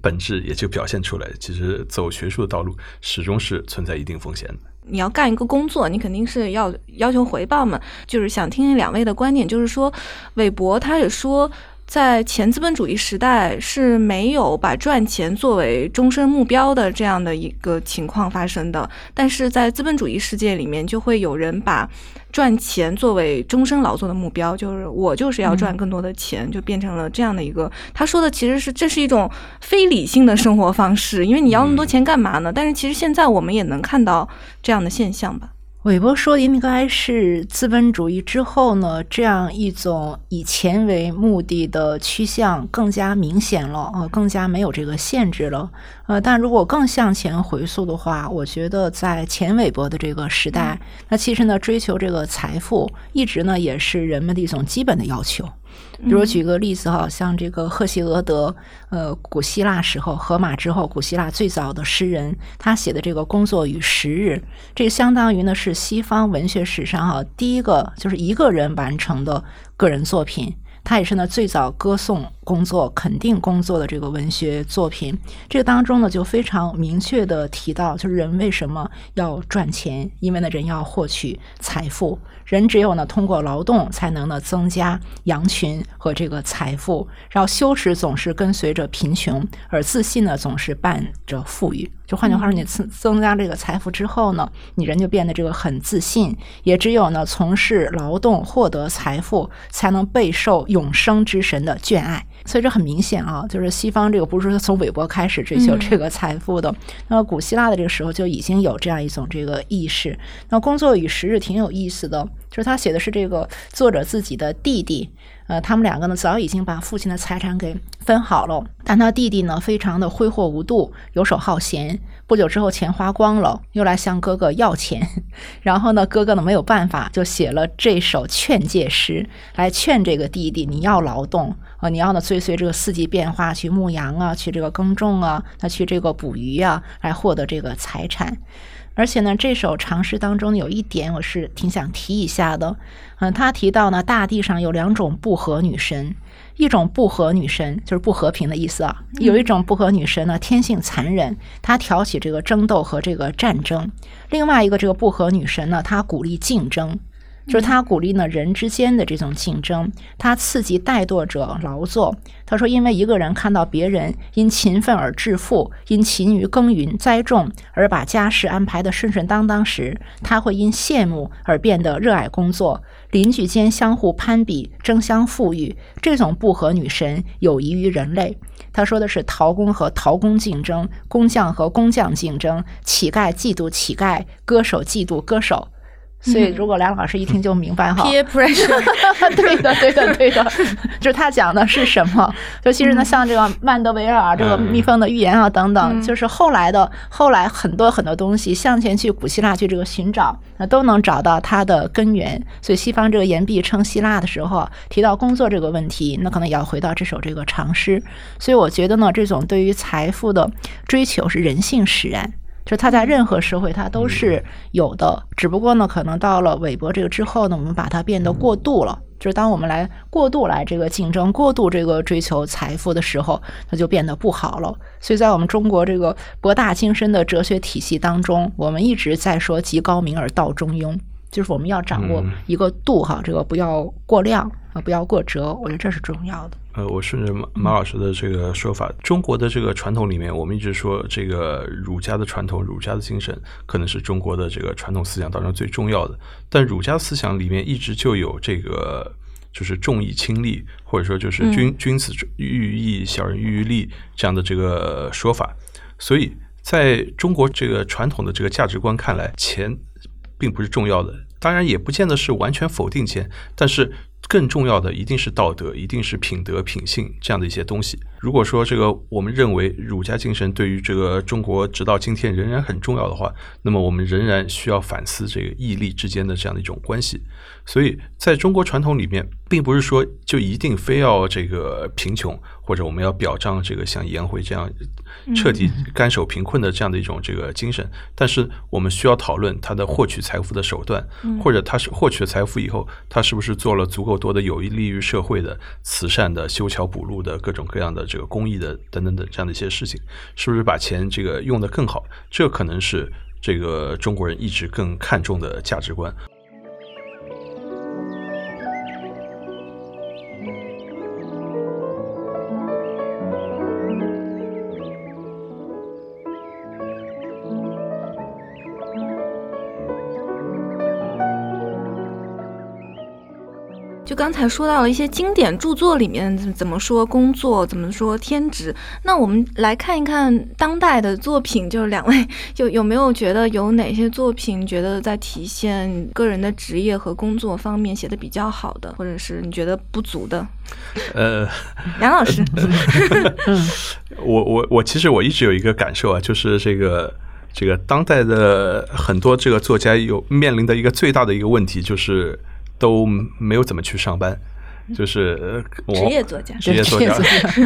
本质也就表现出来。其实走学术的道路始终是存在一定风险的。你要干一个工作，你肯定是要要求回报嘛。就是想听听两位的观点，就是说，韦伯他也说。在前资本主义时代是没有把赚钱作为终身目标的这样的一个情况发生的，但是在资本主义世界里面，就会有人把赚钱作为终身劳作的目标，就是我就是要赚更多的钱，就变成了这样的一个。他说的其实是这是一种非理性的生活方式，因为你要那么多钱干嘛呢？但是其实现在我们也能看到这样的现象吧。韦伯说，应该是资本主义之后呢，这样一种以钱为目的的趋向更加明显了呃，更加没有这个限制了。呃，但如果更向前回溯的话，我觉得在前韦伯的这个时代，那其实呢，追求这个财富一直呢也是人们的一种基本的要求。比如举个例子哈，像这个赫西俄德，呃，古希腊时候，荷马之后，古希腊最早的诗人，他写的这个《工作与时日》，这个相当于呢是西方文学史上哈第一个就是一个人完成的个人作品。他也是呢最早歌颂工作、肯定工作的这个文学作品。这个当中呢，就非常明确的提到，就是人为什么要赚钱？因为呢，人要获取财富。人只有呢通过劳动，才能呢增加羊群和这个财富。然后羞耻总是跟随着贫穷，而自信呢总是伴着富裕。就换句话说，你增增加这个财富之后呢，你人就变得这个很自信。也只有呢从事劳动获得财富，才能备受永生之神的眷爱。所以这很明显啊，就是西方这个不是从韦伯开始追求这个财富的。那么古希腊的这个时候就已经有这样一种这个意识。那工作与时日挺有意思的，就是他写的是这个作者自己的弟弟。呃，他们两个呢，早已经把父亲的财产给分好了，但他弟弟呢，非常的挥霍无度，游手好闲。不久之后，钱花光了，又来向哥哥要钱。然后呢，哥哥呢没有办法，就写了这首劝诫诗，来劝这个弟弟：你要劳动啊，你要呢追随这个四季变化，去牧羊啊，去这个耕种啊，那去这个捕鱼啊，来获得这个财产。而且呢，这首长诗当中有一点，我是挺想提一下的。嗯，他提到呢，大地上有两种不和女神，一种不和女神就是不和平的意思啊。有一种不和女神呢，天性残忍，她挑起这个争斗和这个战争；另外一个这个不和女神呢，她鼓励竞争。就是他鼓励呢人之间的这种竞争，他刺激怠惰者劳作。他说，因为一个人看到别人因勤奋而致富，因勤于耕耘栽种而把家事安排的顺顺当当时，他会因羡慕而变得热爱工作。邻居间相互攀比，争相富裕，这种不和女神有益于人类。他说的是陶工和陶工竞争，工匠和工匠竞争，乞丐嫉妒乞丐，歌手嫉妒歌手。所以，如果梁老师一听就明白哈，对的，对的，对的，就是他讲的是什么？就其实呢，像这个曼德维尔这个蜜蜂的预言啊等等，就是后来的后来很多很多东西向前去古希腊去这个寻找，那都能找到它的根源。所以西方这个言必称希腊的时候提到工作这个问题，那可能也要回到这首这个长诗。所以我觉得呢，这种对于财富的追求是人性使然。就它在任何社会，它都是有的，只不过呢，可能到了韦伯这个之后呢，我们把它变得过度了。就是当我们来过度来这个竞争、过度这个追求财富的时候，它就变得不好了。所以在我们中国这个博大精深的哲学体系当中，我们一直在说“极高明而道中庸”，就是我们要掌握一个度哈，这个不要过量啊，不要过折。我觉得这是重要的。呃，我顺着马马老师的这个说法，中国的这个传统里面，我们一直说这个儒家的传统、儒家的精神，可能是中国的这个传统思想当中最重要的。但儒家思想里面一直就有这个，就是重义轻利，或者说就是君君子喻义，小人喻利这样的这个说法。所以，在中国这个传统的这个价值观看来，钱并不是重要的。当然，也不见得是完全否定钱，但是更重要的一定是道德，一定是品德、品性这样的一些东西。如果说这个我们认为儒家精神对于这个中国直到今天仍然很重要的话，那么我们仍然需要反思这个义利之间的这样的一种关系。所以，在中国传统里面，并不是说就一定非要这个贫穷，或者我们要表彰这个像颜回这样彻底甘守贫困的这样的一种这个精神。但是，我们需要讨论他的获取财富的手段，或者他是获取了财富以后，他是不是做了足够多的有益利于社会的慈善的、修桥补路的各种各样的这个公益的等等等这样的一些事情，是不是把钱这个用得更好？这可能是这个中国人一直更看重的价值观。刚才说到了一些经典著作里面怎么说工作，怎么说天职。那我们来看一看当代的作品，就是两位有 有没有觉得有哪些作品觉得在体现个人的职业和工作方面写的比较好的，或者是你觉得不足的？呃，杨老师，我我我其实我一直有一个感受啊，就是这个这个当代的很多这个作家有面临的一个最大的一个问题就是。都没有怎么去上班，就是职业作家，职业作家，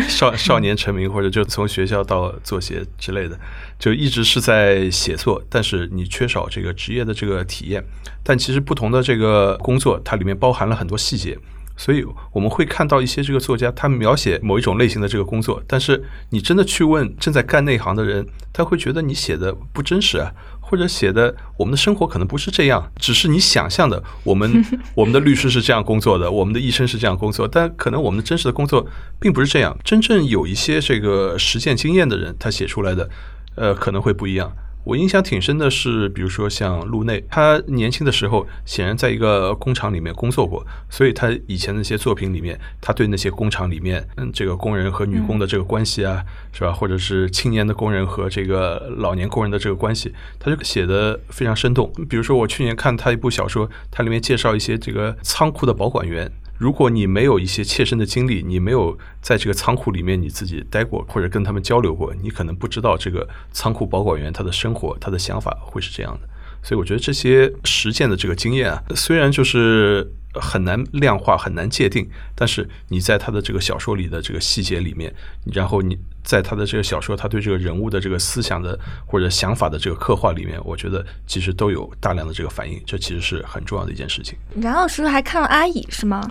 少少年成名，或者就从学校到作协之类的，就一直是在写作，但是你缺少这个职业的这个体验。但其实不同的这个工作，它里面包含了很多细节。所以我们会看到一些这个作家，他描写某一种类型的这个工作，但是你真的去问正在干那行的人，他会觉得你写的不真实啊，或者写的我们的生活可能不是这样，只是你想象的。我们 我们的律师是这样工作的，我们的医生是这样工作，但可能我们的真实的工作并不是这样。真正有一些这个实践经验的人，他写出来的，呃，可能会不一样。我印象挺深的是，比如说像路内，他年轻的时候显然在一个工厂里面工作过，所以他以前那些作品里面，他对那些工厂里面，嗯，这个工人和女工的这个关系啊，是吧？或者是青年的工人和这个老年工人的这个关系，他就写的非常生动。比如说我去年看他一部小说，它里面介绍一些这个仓库的保管员。如果你没有一些切身的经历，你没有在这个仓库里面你自己待过，或者跟他们交流过，你可能不知道这个仓库保管员他的生活、他的想法会是这样的。所以我觉得这些实践的这个经验啊，虽然就是很难量化、很难界定，但是你在他的这个小说里的这个细节里面，然后你在他的这个小说，他对这个人物的这个思想的或者想法的这个刻画里面，我觉得其实都有大量的这个反应，这其实是很重要的一件事情。然后是不是还看了阿乙是吗？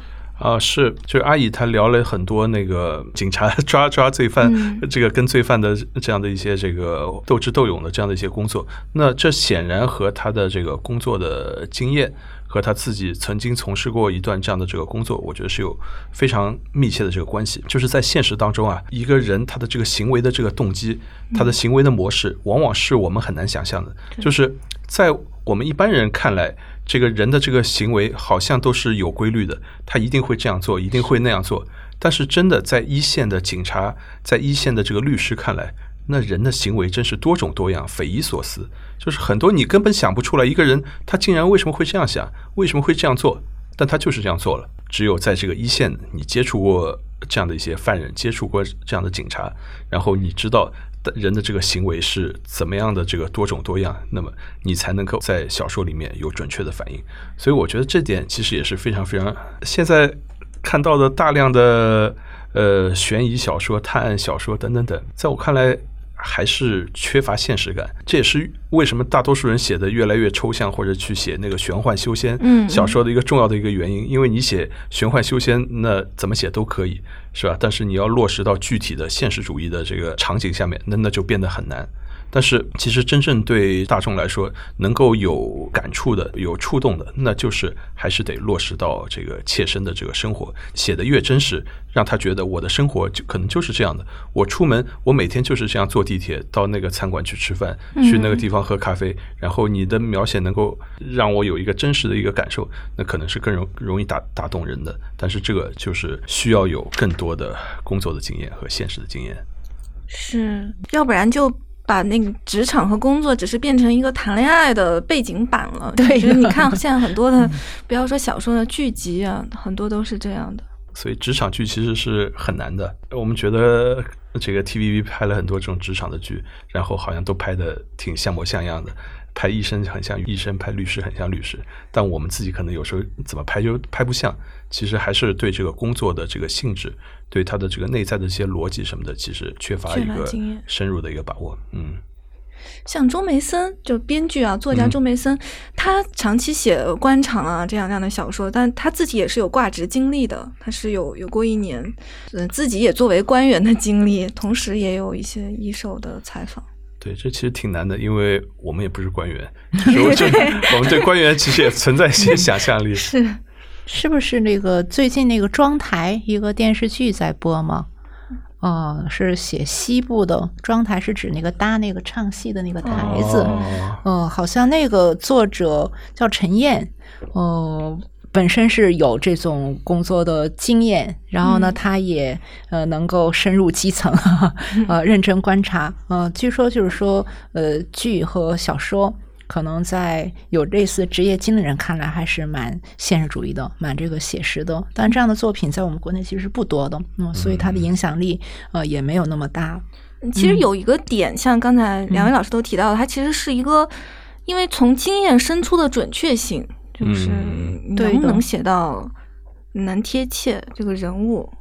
啊，是，就是阿姨她聊了很多那个警察抓抓罪犯，这个跟罪犯的这样的一些这个斗智斗勇的这样的一些工作，那这显然和他的这个工作的经验和他自己曾经从事过一段这样的这个工作，我觉得是有非常密切的这个关系。就是在现实当中啊，一个人他的这个行为的这个动机，他的行为的模式，往往是我们很难想象的，就是在我们一般人看来。这个人的这个行为好像都是有规律的，他一定会这样做，一定会那样做。但是真的在一线的警察，在一线的这个律师看来，那人的行为真是多种多样，匪夷所思。就是很多你根本想不出来，一个人他竟然为什么会这样想，为什么会这样做？但他就是这样做了。只有在这个一线，你接触过这样的一些犯人，接触过这样的警察，然后你知道。人的这个行为是怎么样的？这个多种多样，那么你才能够在小说里面有准确的反应。所以我觉得这点其实也是非常非常现在看到的大量的呃悬疑小说、探案小说等等等，在我看来。还是缺乏现实感，这也是为什么大多数人写的越来越抽象，或者去写那个玄幻修仙小说的一个重要的一个原因。因为你写玄幻修仙，那怎么写都可以，是吧？但是你要落实到具体的现实主义的这个场景下面，那那就变得很难。但是，其实真正对大众来说能够有感触的、有触动的，那就是还是得落实到这个切身的这个生活。写的越真实，让他觉得我的生活就可能就是这样的。我出门，我每天就是这样坐地铁到那个餐馆去吃饭，去那个地方喝咖啡。然后你的描写能够让我有一个真实的一个感受，那可能是更容容易打打动人的。但是这个就是需要有更多的工作的经验和现实的经验。是要不然就。把那个职场和工作只是变成一个谈恋爱的背景板了。对的就是你看现在很多的，不要说小说的剧集啊，很多都是这样的。所以职场剧其实是很难的。我们觉得这个 TVB 拍了很多这种职场的剧，然后好像都拍的挺像模像样的。拍医生很像医生，拍律师很像律师，但我们自己可能有时候怎么拍就拍不像。其实还是对这个工作的这个性质，对他的这个内在的一些逻辑什么的，其实缺乏缺一个深入的一个把握。嗯。像钟梅森，就编剧啊、作家钟梅森，他长期写官场啊这样那样的小说，但他自己也是有挂职经历的，他是有有过一年，嗯、自己也作为官员的经历，同时也有一些一手的采访。对，这其实挺难的，因为我们也不是官员，我这我们对官员其实也存在一些想象力。是，是不是那个最近那个庄台一个电视剧在播吗？哦，是写西部的庄台，是指那个搭那个唱戏的那个台子。哦呃，好像那个作者叫陈燕，呃，本身是有这种工作的经验，然后呢，嗯他也呃能够深入基层，呃，认真观察。呃，据说就是说，呃，剧和小说。可能在有类似职业经理人看来，还是蛮现实主义的，蛮这个写实的。但这样的作品在我们国内其实是不多的，嗯，所以它的影响力呃也没有那么大。其实有一个点，像刚才两位老师都提到的，它其实是一个，因为从经验生出的准确性，就是能不能写到能贴切这个人物。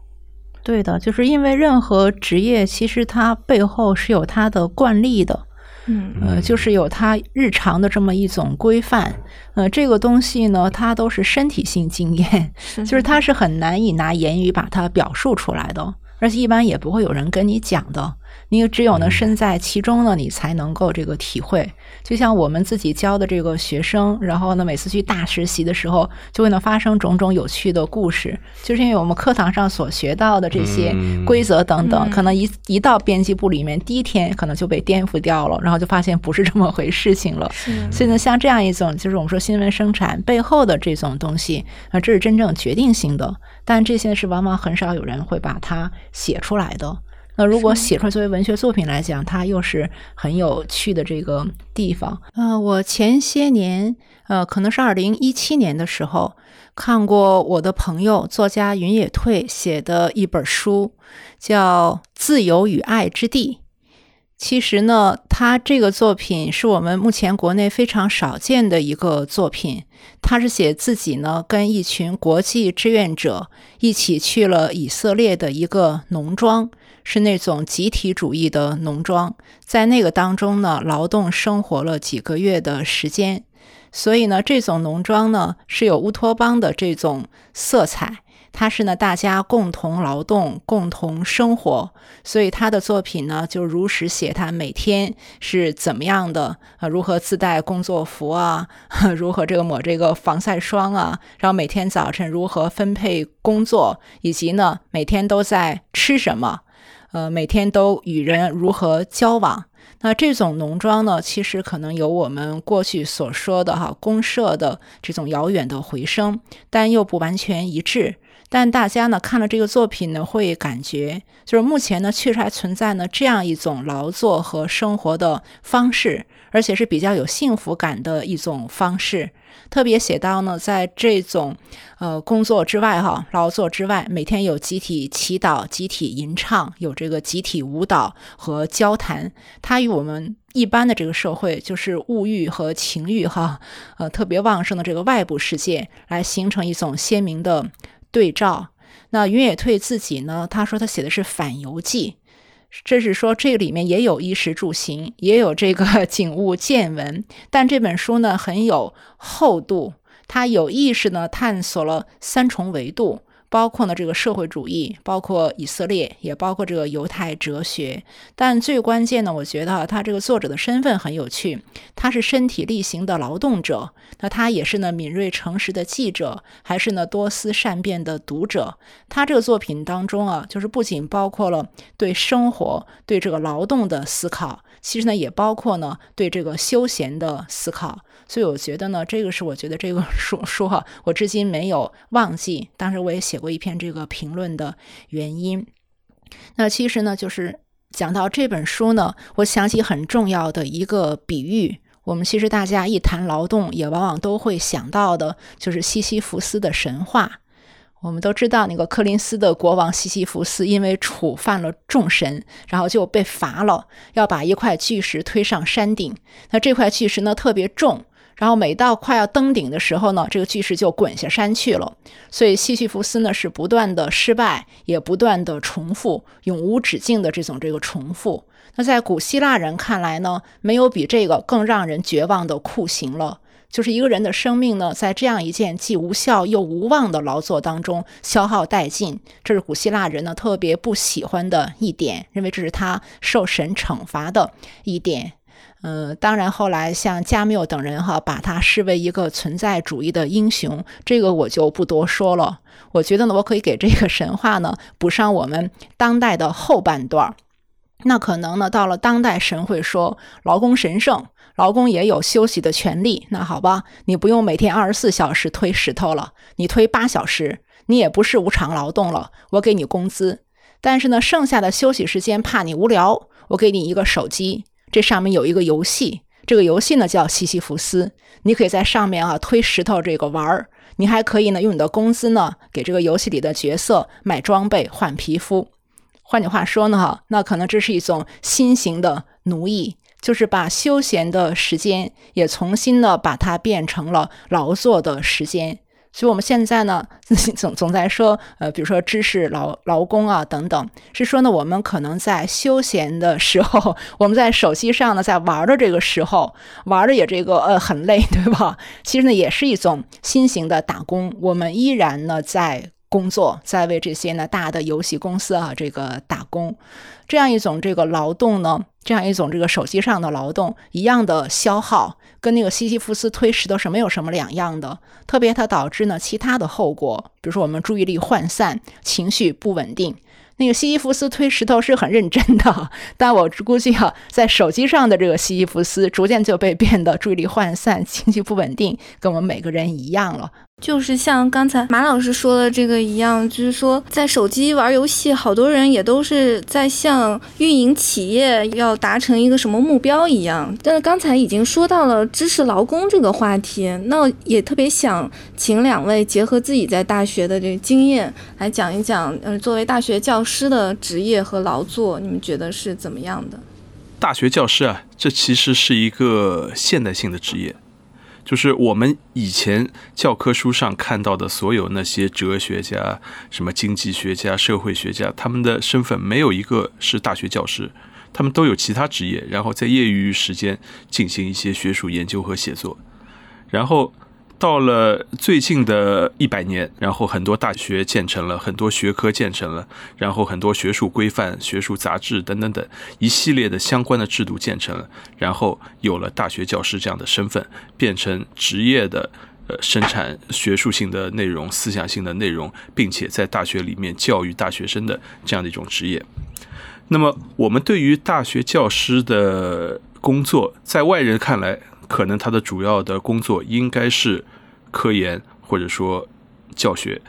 对的，就是因为任何职业其实它背后是有它的惯例的，嗯呃，嗯就是有他日常的这么一种规范。呃，这个东西呢，它都是身体性经验，是就是它是很难以拿言语把它表述出来的，而且一般也不会有人跟你讲的。你只有呢嗯身在其中呢，你才能够这个体会。就像我们自己教的这个学生，然后呢每次去大实习的时候，就会呢发生种种有趣的故事，就是因为我们课堂上所学到的这些嗯规则等等，嗯可能一一到编辑部里面，第一天可能就被颠覆掉了，然后就发现不是这么回事情了。所以呢，像这样一种，就是我们说新闻生产背后的这种东西，啊，这是真正决定性的。但这些是往往很少有人会把它写出来的。那如果写出来作为文学作品来讲，它又是很有趣的这个地方。呃，我前些年，呃，可能是二零一七年的时候，看过我的朋友作家云野退写的一本书，叫《自由与爱之地》。其实呢，他这个作品是我们目前国内非常少见的一个作品。他是写自己呢跟一群国际志愿者一起去了以色列的一个农庄，是那种集体主义的农庄，在那个当中呢劳动生活了几个月的时间。所以呢，这种农庄呢是有乌托邦的这种色彩。它是呢，大家共同劳动、共同生活，所以他的作品呢，就如实写他每天是怎么样的啊，如何自带工作服啊，如何这个抹这个防晒霜啊，然后每天早晨如何分配工作，以及呢，每天都在吃什么，呃，每天都与人如何交往。那这种农庄呢，其实可能有我们过去所说的哈公社的这种遥远的回声，但又不完全一致。但大家呢看了这个作品呢，会感觉就是目前呢确实还存在呢这样一种劳作和生活的方式，而且是比较有幸福感的一种方式。特别写到呢，在这种呃工作之外哈，劳作之外，每天有集体祈祷、集体吟唱，有这个集体舞蹈和交谈。它与我们一般的这个社会，就是物欲和情欲哈，呃特别旺盛的这个外部世界，来形成一种鲜明的对照。那云野退自己呢，他说他写的是反游记。这是说，这里面也有衣食住行，也有这个 景物见闻，但这本书呢很有厚度，它有意识呢探索了三重维度，包括呢这个社会主义，包括以色列，也包括这个犹太哲学。但最关键呢，我觉得他这个作者的身份很有趣，他是身体力行的劳动者，那他也是呢敏锐诚实的记者，还是呢多思善变的读者。他这个作品当中啊，就是不仅包括了对生活、对这个劳动的思考，其实呢也包括呢对这个休闲的思考。所以我觉得呢，这个是我觉得这个 书书哈、我至今没有忘记。当时我也写过一篇这个评论的原因。那其实呢，就是讲到这本书呢，我想起很重要的一个比喻。我们其实大家一谈劳动，也往往都会想到的，就是西西弗斯的神话。我们都知道，那个柯林斯的国王西西弗斯因为触犯了众神，然后就被罚了，要把一块巨石推上山顶。那这块巨石呢特别重，然后每到快要登顶的时候呢，这个巨石就滚下山去了。所以西西弗斯呢是不断的失败，也不断的重复，永无止境的这种这个重复。那在古希腊人看来呢，没有比这个更让人绝望的酷刑了。就是一个人的生命呢，在这样一件既无效又无望的劳作当中消耗殆尽，这是古希腊人呢特别不喜欢的一点，认为这是他受神惩罚的一点。呃，当然后来像加缪等人哈，把他视为一个存在主义的英雄，这个我就不多说了。我觉得呢，我可以给这个神话呢补上我们当代的后半段。那可能呢，到了当代，神会说劳工神圣，劳工也有休息的权利。那好吧，你不用每天二十四小时推石头了，你推八小时，你也不是无偿劳动了，我给你工资。但是呢，剩下的休息时间，怕你无聊，我给你一个手机，这上面有一个游戏，这个游戏呢叫西西弗斯，你可以在上面啊推石头这个玩儿，你还可以呢用你的工资呢给这个游戏里的角色买装备换皮肤。换句话说呢，哈，那可能这是一种新型的奴役，就是把休闲的时间也重新的把它变成了劳作的时间。所以我们现在呢，总总在说，呃，比如说知识劳劳工啊等等，是说呢，我们可能在休闲的时候，我们在手机上呢，在玩的这个时候，玩的也这个呃很累，对吧？其实呢，也是一种新型的打工，我们依然呢在。工作在为这些呢大的游戏公司啊这个打工，这样一种这个劳动呢，这样一种这个手机上的劳动一样的消耗，跟那个西西弗斯推石头是没有什么两样的。特别它导致呢其他的后果，比如说我们注意力涣散、情绪不稳定。那个西西弗斯推石头是很认真的，但我估计啊，在手机上的这个西西弗斯逐渐就被变得注意力涣散、情绪不稳定，跟我们每个人一样了。就是像刚才马老师说的这个一样，就是说在手机玩游戏，好多人也都是在向运营企业要达成一个什么目标一样。但是刚才已经说到了知识劳工这个话题，那也特别想请两位结合自己在大学的这个经验来讲一讲，呃，作为大学教师的职业和劳作，你们觉得是怎么样的？大学教师啊，这其实是一个现代性的职业。就是我们以前教科书上看到的所有那些哲学家、什么经济学家、社会学家，他们的身份没有一个是大学教师，他们都有其他职业，然后在业余时间进行一些学术研究和写作，然后。到了最近的一百年，然后很多大学建成了，很多学科建成了，然后很多学术规范、学术杂志等等等一系列的相关的制度建成了，然后有了大学教师这样的身份，变成职业的呃生产学术性的内容、思想性的内容，并且在大学里面教育大学生的这样的一种职业。那么，我们对于大学教师的工作，在外人看来，可能他的主要的工作应该是科研或者说教学，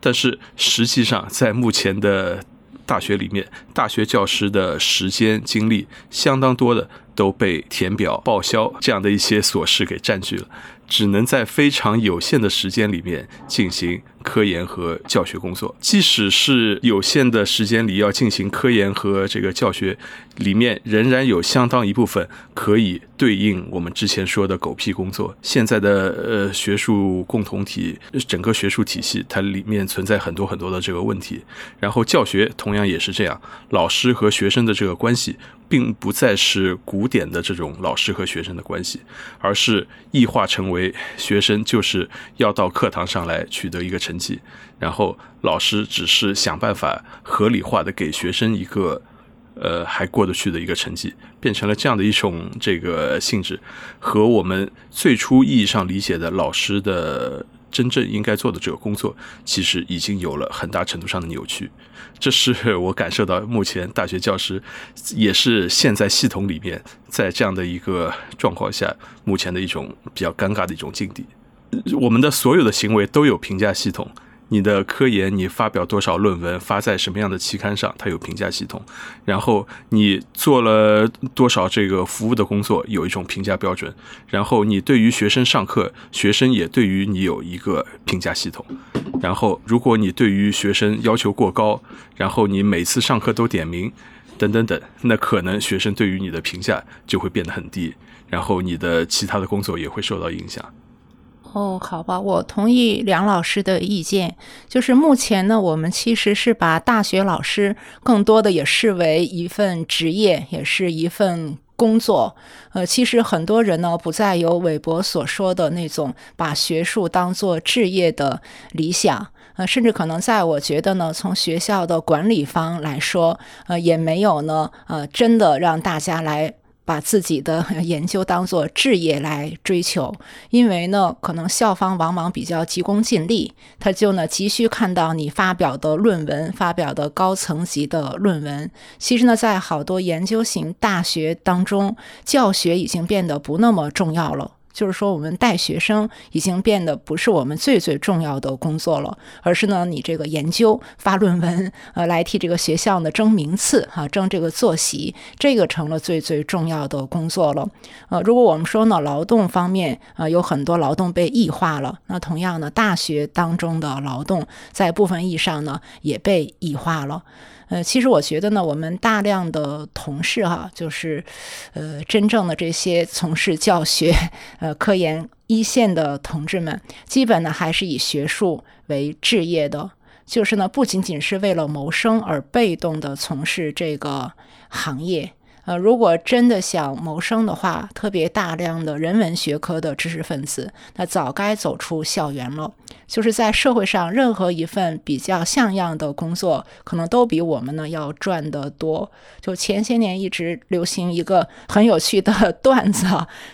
但是实际上在目前的大学里面，大学教师的时间精力相当多的都被填表报销这样的一些琐事给占据了。只能在非常有限的时间里面进行科研和教学工作。即使是有限的时间里要进行科研和这个教学，里面仍然有相当一部分可以对应我们之前说的狗屁工作。现在的呃学术共同体，整个学术体系，它里面存在很多很多的这个问题。然后教学同样也是这样，老师和学生的这个关系。并不再是古典的这种老师和学生的关系，而是异化成为学生就是要到课堂上来取得一个成绩，然后老师只是想办法合理化的给学生一个呃还过得去的一个成绩，变成了这样的一种这个性质，和我们最初意义上理解的老师的。真正应该做的这个工作，其实已经有了很大程度上的扭曲。这是我感受到，目前大学教师也是现在系统里面，在这样的一个状况下，目前的一种比较尴尬的一种境地。我们的所有的行为都有评价系统，你的科研你发表多少论文，发在什么样的期刊上，它有评价系统。然后你做了多少这个服务的工作，有一种评价标准。然后你对于学生上课，学生也对于你有一个评价系统。然后如果你对于学生要求过高，然后你每次上课都点名，等等等，那可能学生对于你的评价就会变得很低，然后你的其他的工作也会受到影响。哦，好吧，我同意梁老师的意见。就是目前呢，我们其实是把大学老师更多的也视为一份职业，也是一份工作。呃，其实很多人呢，不再有韦伯所说的那种把学术当做置业的理想。呃，甚至可能在我觉得呢，从学校的管理方来说，呃，也没有呢，呃，真的让大家来。把自己的 研究当做置业来追求，因为呢，可能校方往往比较急功近利，他就呢急需看到你发表的论文，发表的高层级的论文。其实呢，在好多研究型大学当中，教学已经变得不那么重要了。就是说，我们带学生已经变得不是我们最最重要的工作了，而是呢，你这个研究发论文，呃，来替这个学校呢争名次哈，争这个坐席，这个成了最最重要的工作了。呃，如果我们说呢，劳动方面，呃，有很多劳动被异化了，那同样呢，大学当中的劳动在部分意义上呢也被异化了。呃，其实我觉得呢，我们大量的同事哈，就是，呃，真正的这些从事教学、呃科研一线的同志们，基本呢还是以学术为置业的，就是呢不仅仅是为了谋生而被动的从事这个行业。呃，如果真的想谋生的话，特别大量的人文学科的知识分子，那早该走出校园了。就是在社会上，任何一份比较像样的工作，可能都比我们呢要赚得多。就前些年一直流行一个很有趣的 段子，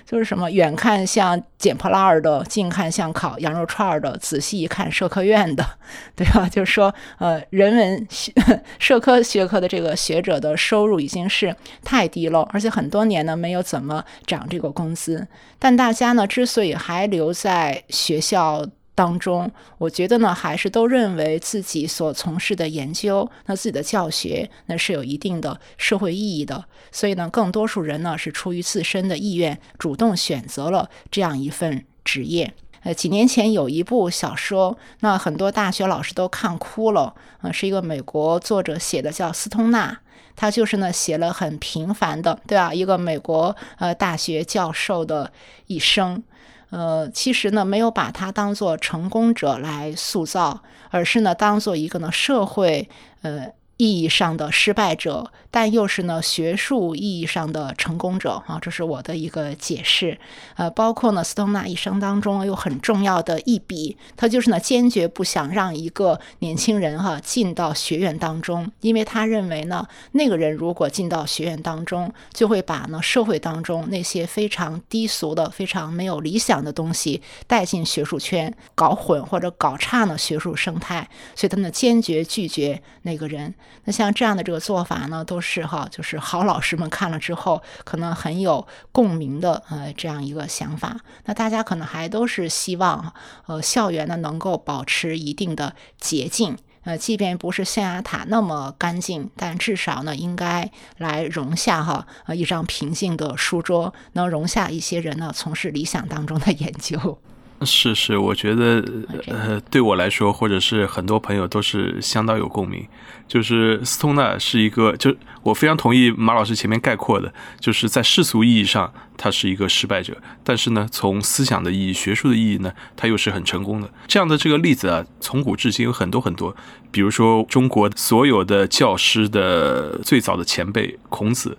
就是什么远看像捡破烂的，近看像烤羊肉串的，仔细一看社科院的，对吧？就是说，呃，人文学 社科学科的这个学者的收入已经是太低了，而且很多年呢没有怎么涨这个工资。但大家呢之所以还留在学校，当中，我觉得呢，还是都认为自己所从事的研究，那自己的教学，那是有一定的社会意义的。所以呢，更多数人呢是出于自身的意愿，主动选择了这样一份职业。呃，几年前有一部小说，那很多大学老师都看哭了。呃，是一个美国作者写的，叫斯通纳。他就是呢，写了很平凡的，对吧？一个美国呃大学教授的一生。呃，其实呢，没有把他当做成功者来塑造，而是呢，当做一个呢社会呃。意义上的失败者，但又是呢学术意义上的成功者啊，这是我的一个解释。呃，包括呢斯通纳一生当中有很重要的一笔，他就是呢坚决不想让一个年轻人哈进到学院当中，因为他认为呢那个人如果进到学院当中，就会把呢社会当中那些非常低俗的、非常没有理想的东西带进学术圈，搞混或者搞差呢学术生态，所以他呢坚决拒绝那个人。那像这样的这个做法呢，都是哈，就是好老师们看了之后可能很有共鸣的呃这样一个想法。那大家可能还都是希望呃校园呢能够保持一定的洁净，呃，即便不是象牙塔那么干净，但至少呢应该来容下哈呃一张平静的书桌，能容下一些人呢从事理想当中的研究。是是，我觉得呃，对我来说，或者是很多朋友都是相当有共鸣。就是斯通纳是一个，就我非常同意马老师前面概括的，就是在世俗意义上他是一个失败者，但是呢，从思想的意义、学术的意义呢，他又是很成功的。这样的这个例子啊，从古至今有很多很多。比如说，中国所有的教师的最早的前辈孔子。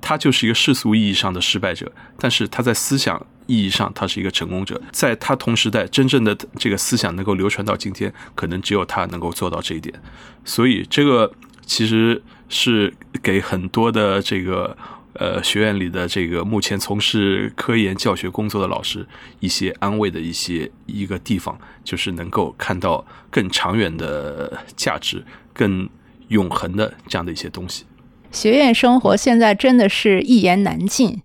他就是一个世俗意义上的失败者，但是他在思想意义上，他是一个成功者。在他同时代，真正的这个思想能够流传到今天，可能只有他能够做到这一点。所以，这个其实是给很多的这个呃学院里的这个目前从事科研教学工作的老师一些安慰的一些一个地方，就是能够看到更长远的价值、更永恒的这样的一些东西。学院生活现在真的是一言难尽，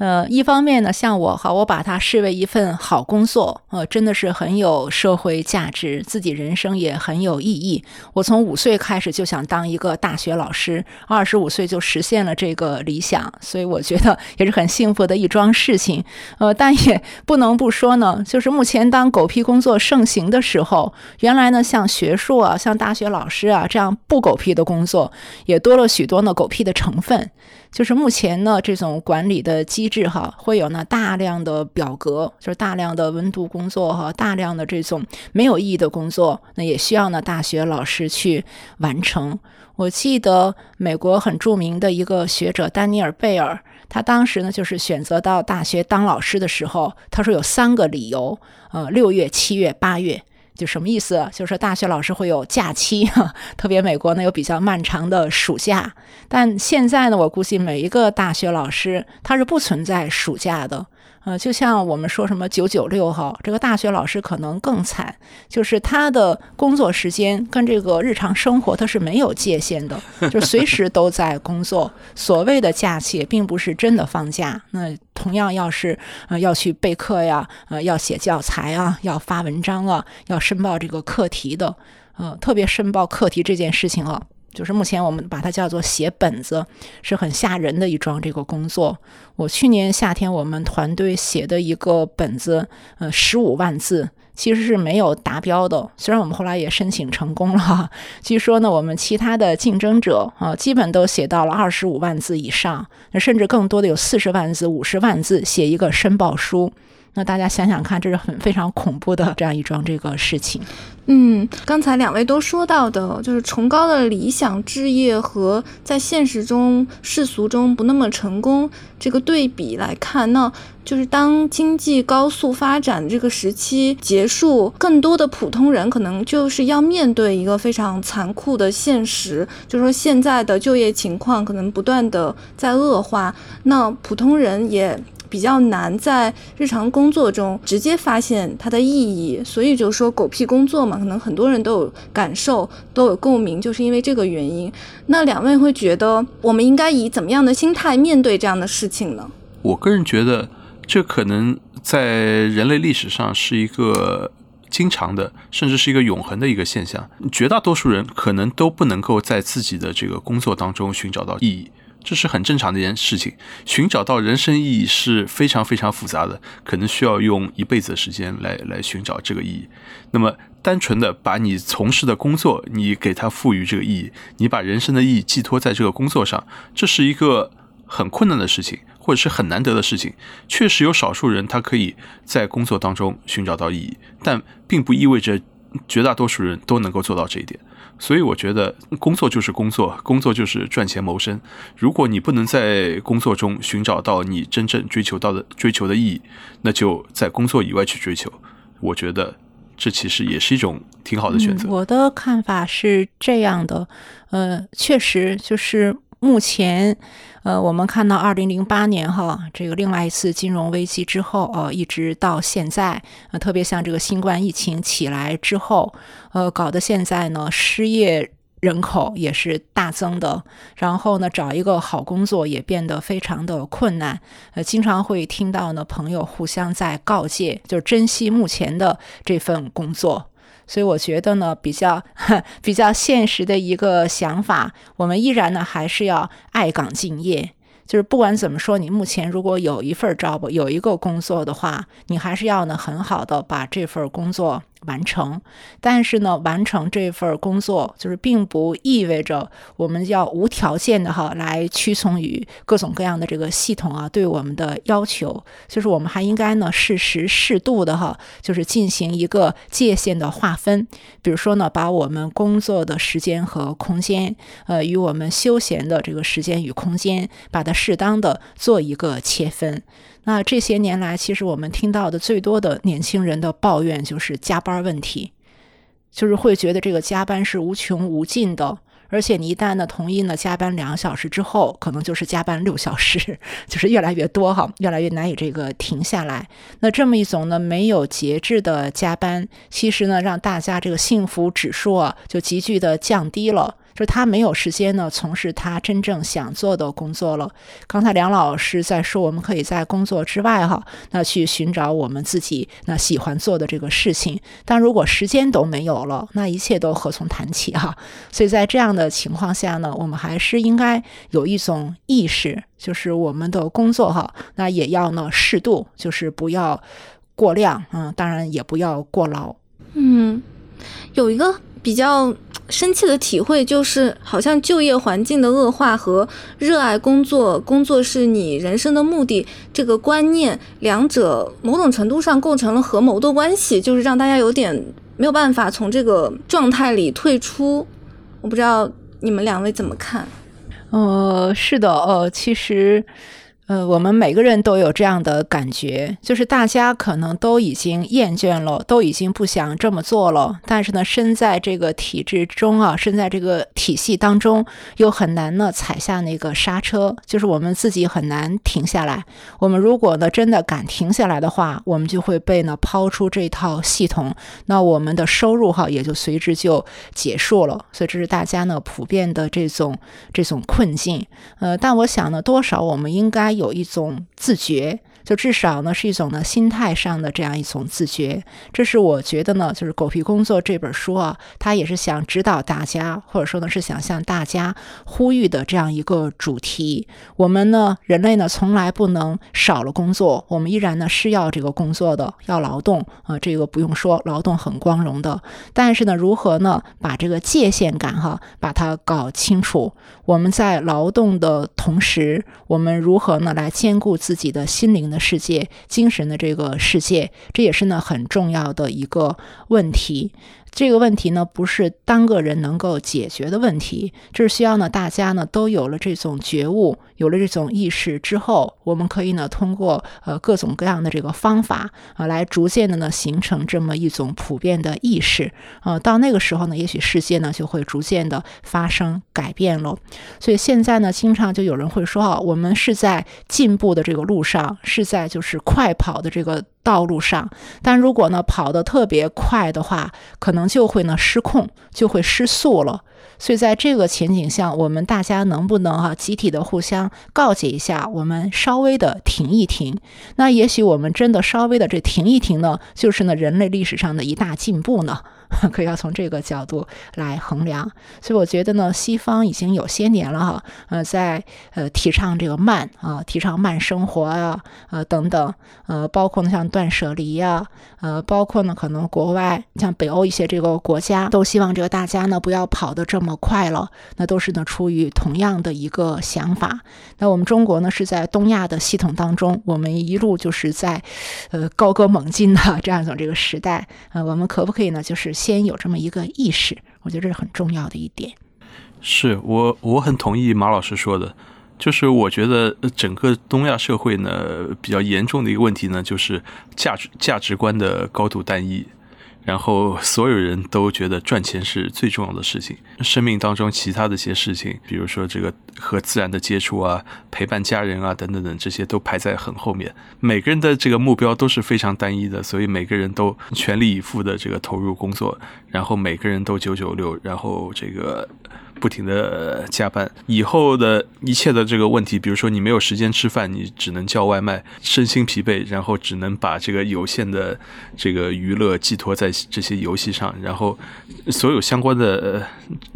呃，一方面呢，像我哈，我把它视为一份好工作，呃，真的是很有社会价值，自己人生也很有意义。我从五岁开始就想当一个大学老师，二十五岁就实现了这个理想，所以我觉得也是很幸福的一桩事情。呃，但也不能不说呢，就是目前当狗屁工作盛行的时候，原来呢，像学术啊，像大学老师啊这样不狗屁的工作，也多了许多呢狗屁的成分。就是目前呢，这种管理的机制哈，会有呢大量的表格，就是大量的文读工作和大量的这种没有意义的工作，那也需要呢大学老师去完成。我记得美国很著名的一个学者丹尼尔贝尔，他当时呢就是选择到大学当老师的时候，他说有三个理由，呃，六月、七月、八月。就什么意思？就是说大学老师会有假期，特别美国呢有比较漫长的暑假。但现在呢，我估计每一个大学老师他是不存在暑假的。呃，就像我们说什么九九六哈，这个大学老师可能更惨，就是他的工作时间跟这个日常生活他是没有界限的，就随时都在工作。所谓的假期，并不是真的放假。那同样，要是呃要去备课呀，呃要写教材啊，要发文章啊，要申报这个课题的，呃，特别申报课题这件事情啊。就是目前我们把它叫做写本子，是很吓人的一桩这个工作。我去年夏天我们团队写的一个本子，呃，十五万字，其实是没有达标的。虽然我们后来也申请成功了，据说呢，我们其他的竞争者啊，基本都写到了二十五万字以上，那甚至更多的有四十万字、五十万字写一个申报书。那大家想想看，这是很非常恐怖的这样一桩这个事情。嗯，刚才两位都说到的，就是崇高的理想置业和在现实中世俗中不那么成功这个对比来看，那就是当经济高速发展这个时期结束，更多的普通人可能就是要面对一个非常残酷的现实，就是说现在的就业情况可能不断的在恶化，那普通人也。比较难在日常工作中直接发现它的意义，所以就说狗屁工作嘛，可能很多人都有感受，都有共鸣，就是因为这个原因。那两位会觉得我们应该以怎么样的心态面对这样的事情呢？我个人觉得，这可能在人类历史上是一个经常的，甚至是一个永恒的一个现象。绝大多数人可能都不能够在自己的这个工作当中寻找到意义。这是很正常的一件事情，寻找到人生意义是非常非常复杂的，可能需要用一辈子的时间来来寻找这个意义。那么，单纯的把你从事的工作，你给它赋予这个意义，你把人生的意义寄托在这个工作上，这是一个很困难的事情，或者是很难得的事情。确实有少数人他可以在工作当中寻找到意义，但并不意味着绝大多数人都能够做到这一点。所以我觉得工作就是工作，工作就是赚钱谋生。如果你不能在工作中寻找到你真正追求到的追求的意义，那就在工作以外去追求。我觉得这其实也是一种挺好的选择。我的看法是这样的，呃，确实就是目前。呃，我们看到二零零八年哈，这个另外一次金融危机之后，呃，一直到现在，呃，特别像这个新冠疫情起来之后，呃，搞得现在呢，失业人口也是大增的，然后呢，找一个好工作也变得非常的困难，呃，经常会听到呢，朋友互相在告诫，就是珍惜目前的这份工作。所以我觉得呢，比较 比较现实的一个想法，我们依然呢还是要爱岗敬业。就是不管怎么说，你目前如果有一份 job，有一个工作的话，你还是要呢很好的把这份工作。完成，但是呢，完成这份工作就是并不意味着我们要无条件的哈来屈从于各种各样的这个系统啊对我们的要求，就是我们还应该呢适时适度的哈，就是进行一个界限的划分，比如说呢，把我们工作的时间和空间，呃，与我们休闲的这个时间与空间，把它适当的做一个切分。那这些年来，其实我们听到的最多的年轻人的抱怨就是加班问题，就是会觉得这个加班是无穷无尽的，而且你一旦呢同意呢加班两小时之后，可能就是加班六小时，就是越来越多哈，越来越难以这个停下来。那这么一种呢没有节制的加班，其实呢让大家这个幸福指数啊就急剧的降低了。就他没有时间呢从事他真正想做的工作了。刚才梁老师在说，我们可以在工作之外哈，那去寻找我们自己那喜欢做的这个事情。但如果时间都没有了，那一切都何从谈起哈？所以在这样的情况下呢，我们还是应该有一种意识，就是我们的工作哈，那也要呢适度，就是不要过量，嗯，当然也不要过劳。嗯，有一个比较深切的体会，就是好像就业环境的恶化和热爱工作、工作是你人生的目的这个观念，两者某种程度上构成了合谋的关系，就是让大家有点没有办法从这个状态里退出。我不知道你们两位怎么看？呃，是的，呃，其实。呃，我们每个人都有这样的感觉，就是大家可能都已经厌倦了，都已经不想这么做了。但是呢，身在这个体制中啊，身在这个体系当中，又很难呢踩下那个刹车，就是我们自己很难停下来。我们如果呢真的敢停下来的话，我们就会被呢抛出这套系统，那我们的收入哈也就随之就结束了。所以这是大家呢普遍的这种这种困境。呃，但我想呢，多少我们应该。有一种自觉。就至少呢是一种呢心态上的这样一种自觉，这是我觉得呢，就是《狗皮工作》这本书啊，它也是想指导大家，或者说呢是想向大家呼吁的这样一个主题。我们呢，人类呢，从来不能少了工作，我们依然呢是要这个工作的，要劳动啊，这个不用说，劳动很光荣的。但是呢，如何呢把这个界限感哈把它搞清楚？我们在劳动的同时，我们如何呢来兼顾自己的心灵？的世界，精神的这个世界，这也是呢很重要的一个问题。这个问题呢，不是单个人能够解决的问题，这是需要呢大家呢都有了这种觉悟，有了这种意识之后，我们可以呢通过呃各种各样的这个方法啊，来逐渐的呢形成这么一种普遍的意识啊。到那个时候呢，也许世界呢就会逐渐的发生改变了。所以现在呢，经常就有人会说啊，我们是在进步的这个路上，是在就是快跑的这个。道路上，但如果呢跑得特别快的话，可能就会呢失控，就会失速了。所以在这个前景下，我们大家能不能哈集体的互相告诫一下，我们稍微的停一停？那也许我们真的稍微的这停一停呢，就是呢人类历史上的一大进步呢。可以要从这个角度来衡量，所以我觉得呢，西方已经有些年了哈，呃，在呃提倡这个慢啊，提倡慢生活啊，呃等等，呃，包括呢像断舍离呀，呃，包括呢可能国外像北欧一些这个国家都希望这个大家呢不要跑得这么快了，那都是呢出于同样的一个想法。那我们中国呢是在东亚的系统当中，我们一路就是在呃高歌猛进的 这样一种这个时代，呃，我们可不可以呢就是。先有这么一个意识，我觉得这是很重要的一点。是我我很同意马老师说的，就是我觉得整个东亚社会呢比较严重的一个问题呢，就是价值价值观的高度单一。然后所有人都觉得赚钱是最重要的事情，生命当中其他的一些事情，比如说这个和自然的接触啊、陪伴家人啊等等等，这些都排在很后面。每个人的这个目标都是非常单一的，所以每个人都全力以赴的这个投入工作，然后每个人都九九六，然后这个。不停的加班，以后的一切的这个问题，比如说你没有时间吃饭，你只能叫外卖，身心疲惫，然后只能把这个有限的这个娱乐寄托在这些游戏上，然后所有相关的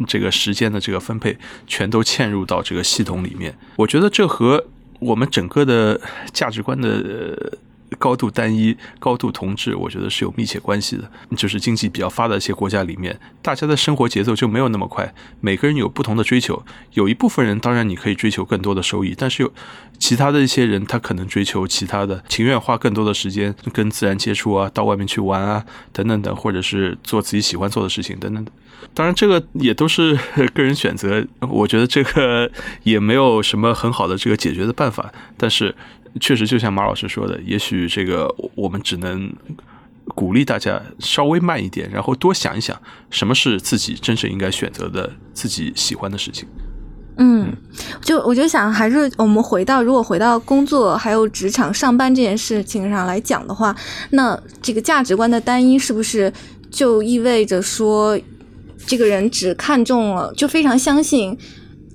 这个时间的这个分配，全都嵌入到这个系统里面。我觉得这和我们整个的价值观的。高度单一、高度同质，我觉得是有密切关系的。就是经济比较发达一些国家里面，大家的生活节奏就没有那么快，每个人有不同的追求。有一部分人，当然你可以追求更多的收益，但是有其他的一些人，他可能追求其他的，情愿花更多的时间跟自然接触啊，到外面去玩啊，等等等，或者是做自己喜欢做的事情等等等。当然，这个也都是个人选择。我觉得这个也没有什么很好的这个解决的办法，但是。确实，就像马老师说的，也许这个我们只能鼓励大家稍微慢一点，然后多想一想，什么是自己真正应该选择的、自己喜欢的事情。嗯，就我就想，还是我们回到，如果回到工作还有职场上班这件事情上来讲的话，那这个价值观的单一是不是就意味着说？这个人只看中了，就非常相信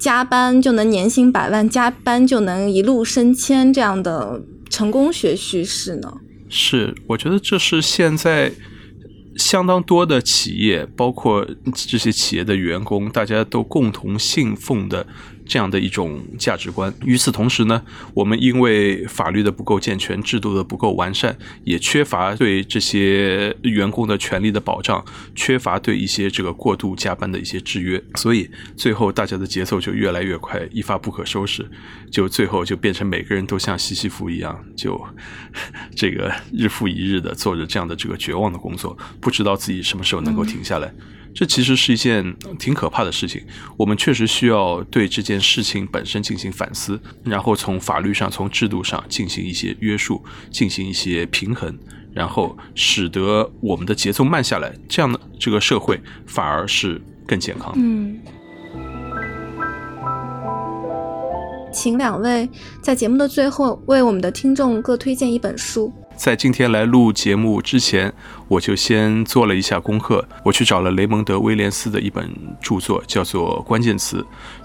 加班就能年薪百万，加班就能一路升迁这样的成功学叙事呢？是，我觉得这是现在相当多的企业，包括这些企业的员工，大家都共同信奉的。这样的一种价值观。与此同时呢，我们因为法律的不够健全，制度的不够完善，也缺乏对这些员工的权利的保障，缺乏对一些这个过度加班的一些制约，所以最后大家的节奏就越来越快，一发不可收拾，就最后就变成每个人都像西西弗一样，就这个日复一日的做着这样的这个绝望的工作，不知道自己什么时候能够停下来。这其实是一件挺可怕的事情，我们确实需要对这件事情本身进行反思，然后从法律上、从制度上进行一些约束，进行一些平衡，然后使得我们的节奏慢下来，这样的这个社会反而是更健康。嗯，请两位在节目的最后为我们的听众各推荐一本书。在今天来录节目之前，我就先做了一下功课，我去找了雷蒙德·威廉斯的一本著作，叫做《关键词》。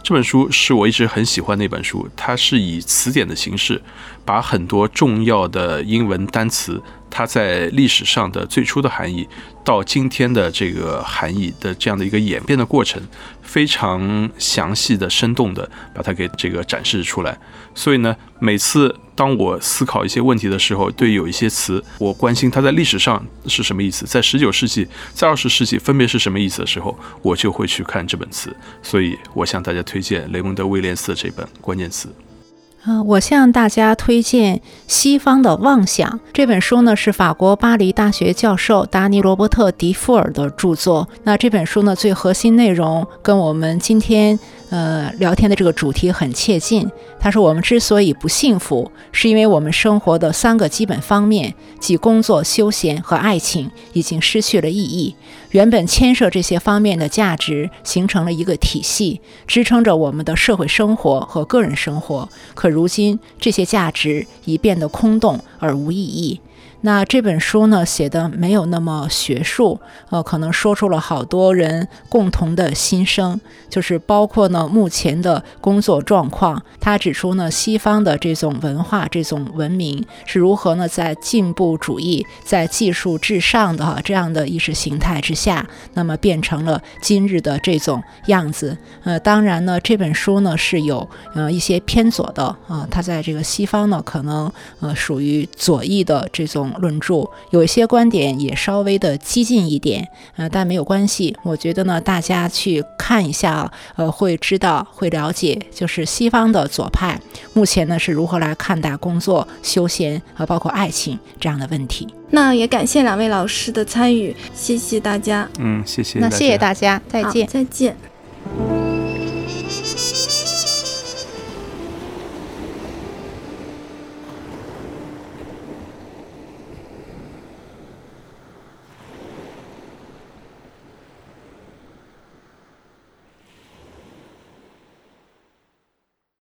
这本书是我一直很喜欢的一本书，它是以词典的形式，把很多重要的英文单词，它在历史上的最初的含义，到今天的这个含义的这样的一个演变的过程，非常详细的、生动的把它给这个展示出来。所以呢，每次。当我思考一些问题的时候，对有一些词，我关心它在历史上是什么什么意思，在十九世纪、在二十世纪分别是什么意思的时候，我就会去看这本词。所以，我向大家推荐雷蒙德·威廉斯的这本《关键词》。啊，我向大家推荐《西方的妄想》这本书呢，是法国巴黎大学教授达尼·罗伯特·迪富尔的著作。那这本书呢，最核心内容跟我们今天。呃，聊天的这个主题很切近。他说，我们之所以不幸福，是因为我们生活的三个基本方面，即工作、休闲和爱情，已经失去了意义。原本牵涉这些方面的价值，形成了一个体系，支撑着我们的社会生活和个人生活。可如今，这些价值已变得空洞而无意义。那这本书呢，写的没有那么学术，呃，可能说出了好多人共同的心声，就是包括呢目前的工作状况。他指出呢，西方的这种文化、这种文明是如何呢，在进步主义、在技术至上的哈这样的意识形态之下，那么变成了今日的这种样子。呃，当然呢，这本书呢是有呃一些偏左的啊，它在这个西方呢可能呃属于左翼的这种。论著有一些观点也稍微的激进一点，呃，但没有关系。我觉得呢，大家去看一下，呃，会知道会了解，就是西方的左派目前呢是如何来看待工作、休闲和包括爱情这样的问题。那也感谢两位老师的参与，谢谢大家。嗯，谢谢。那谢谢大家，再见，再见。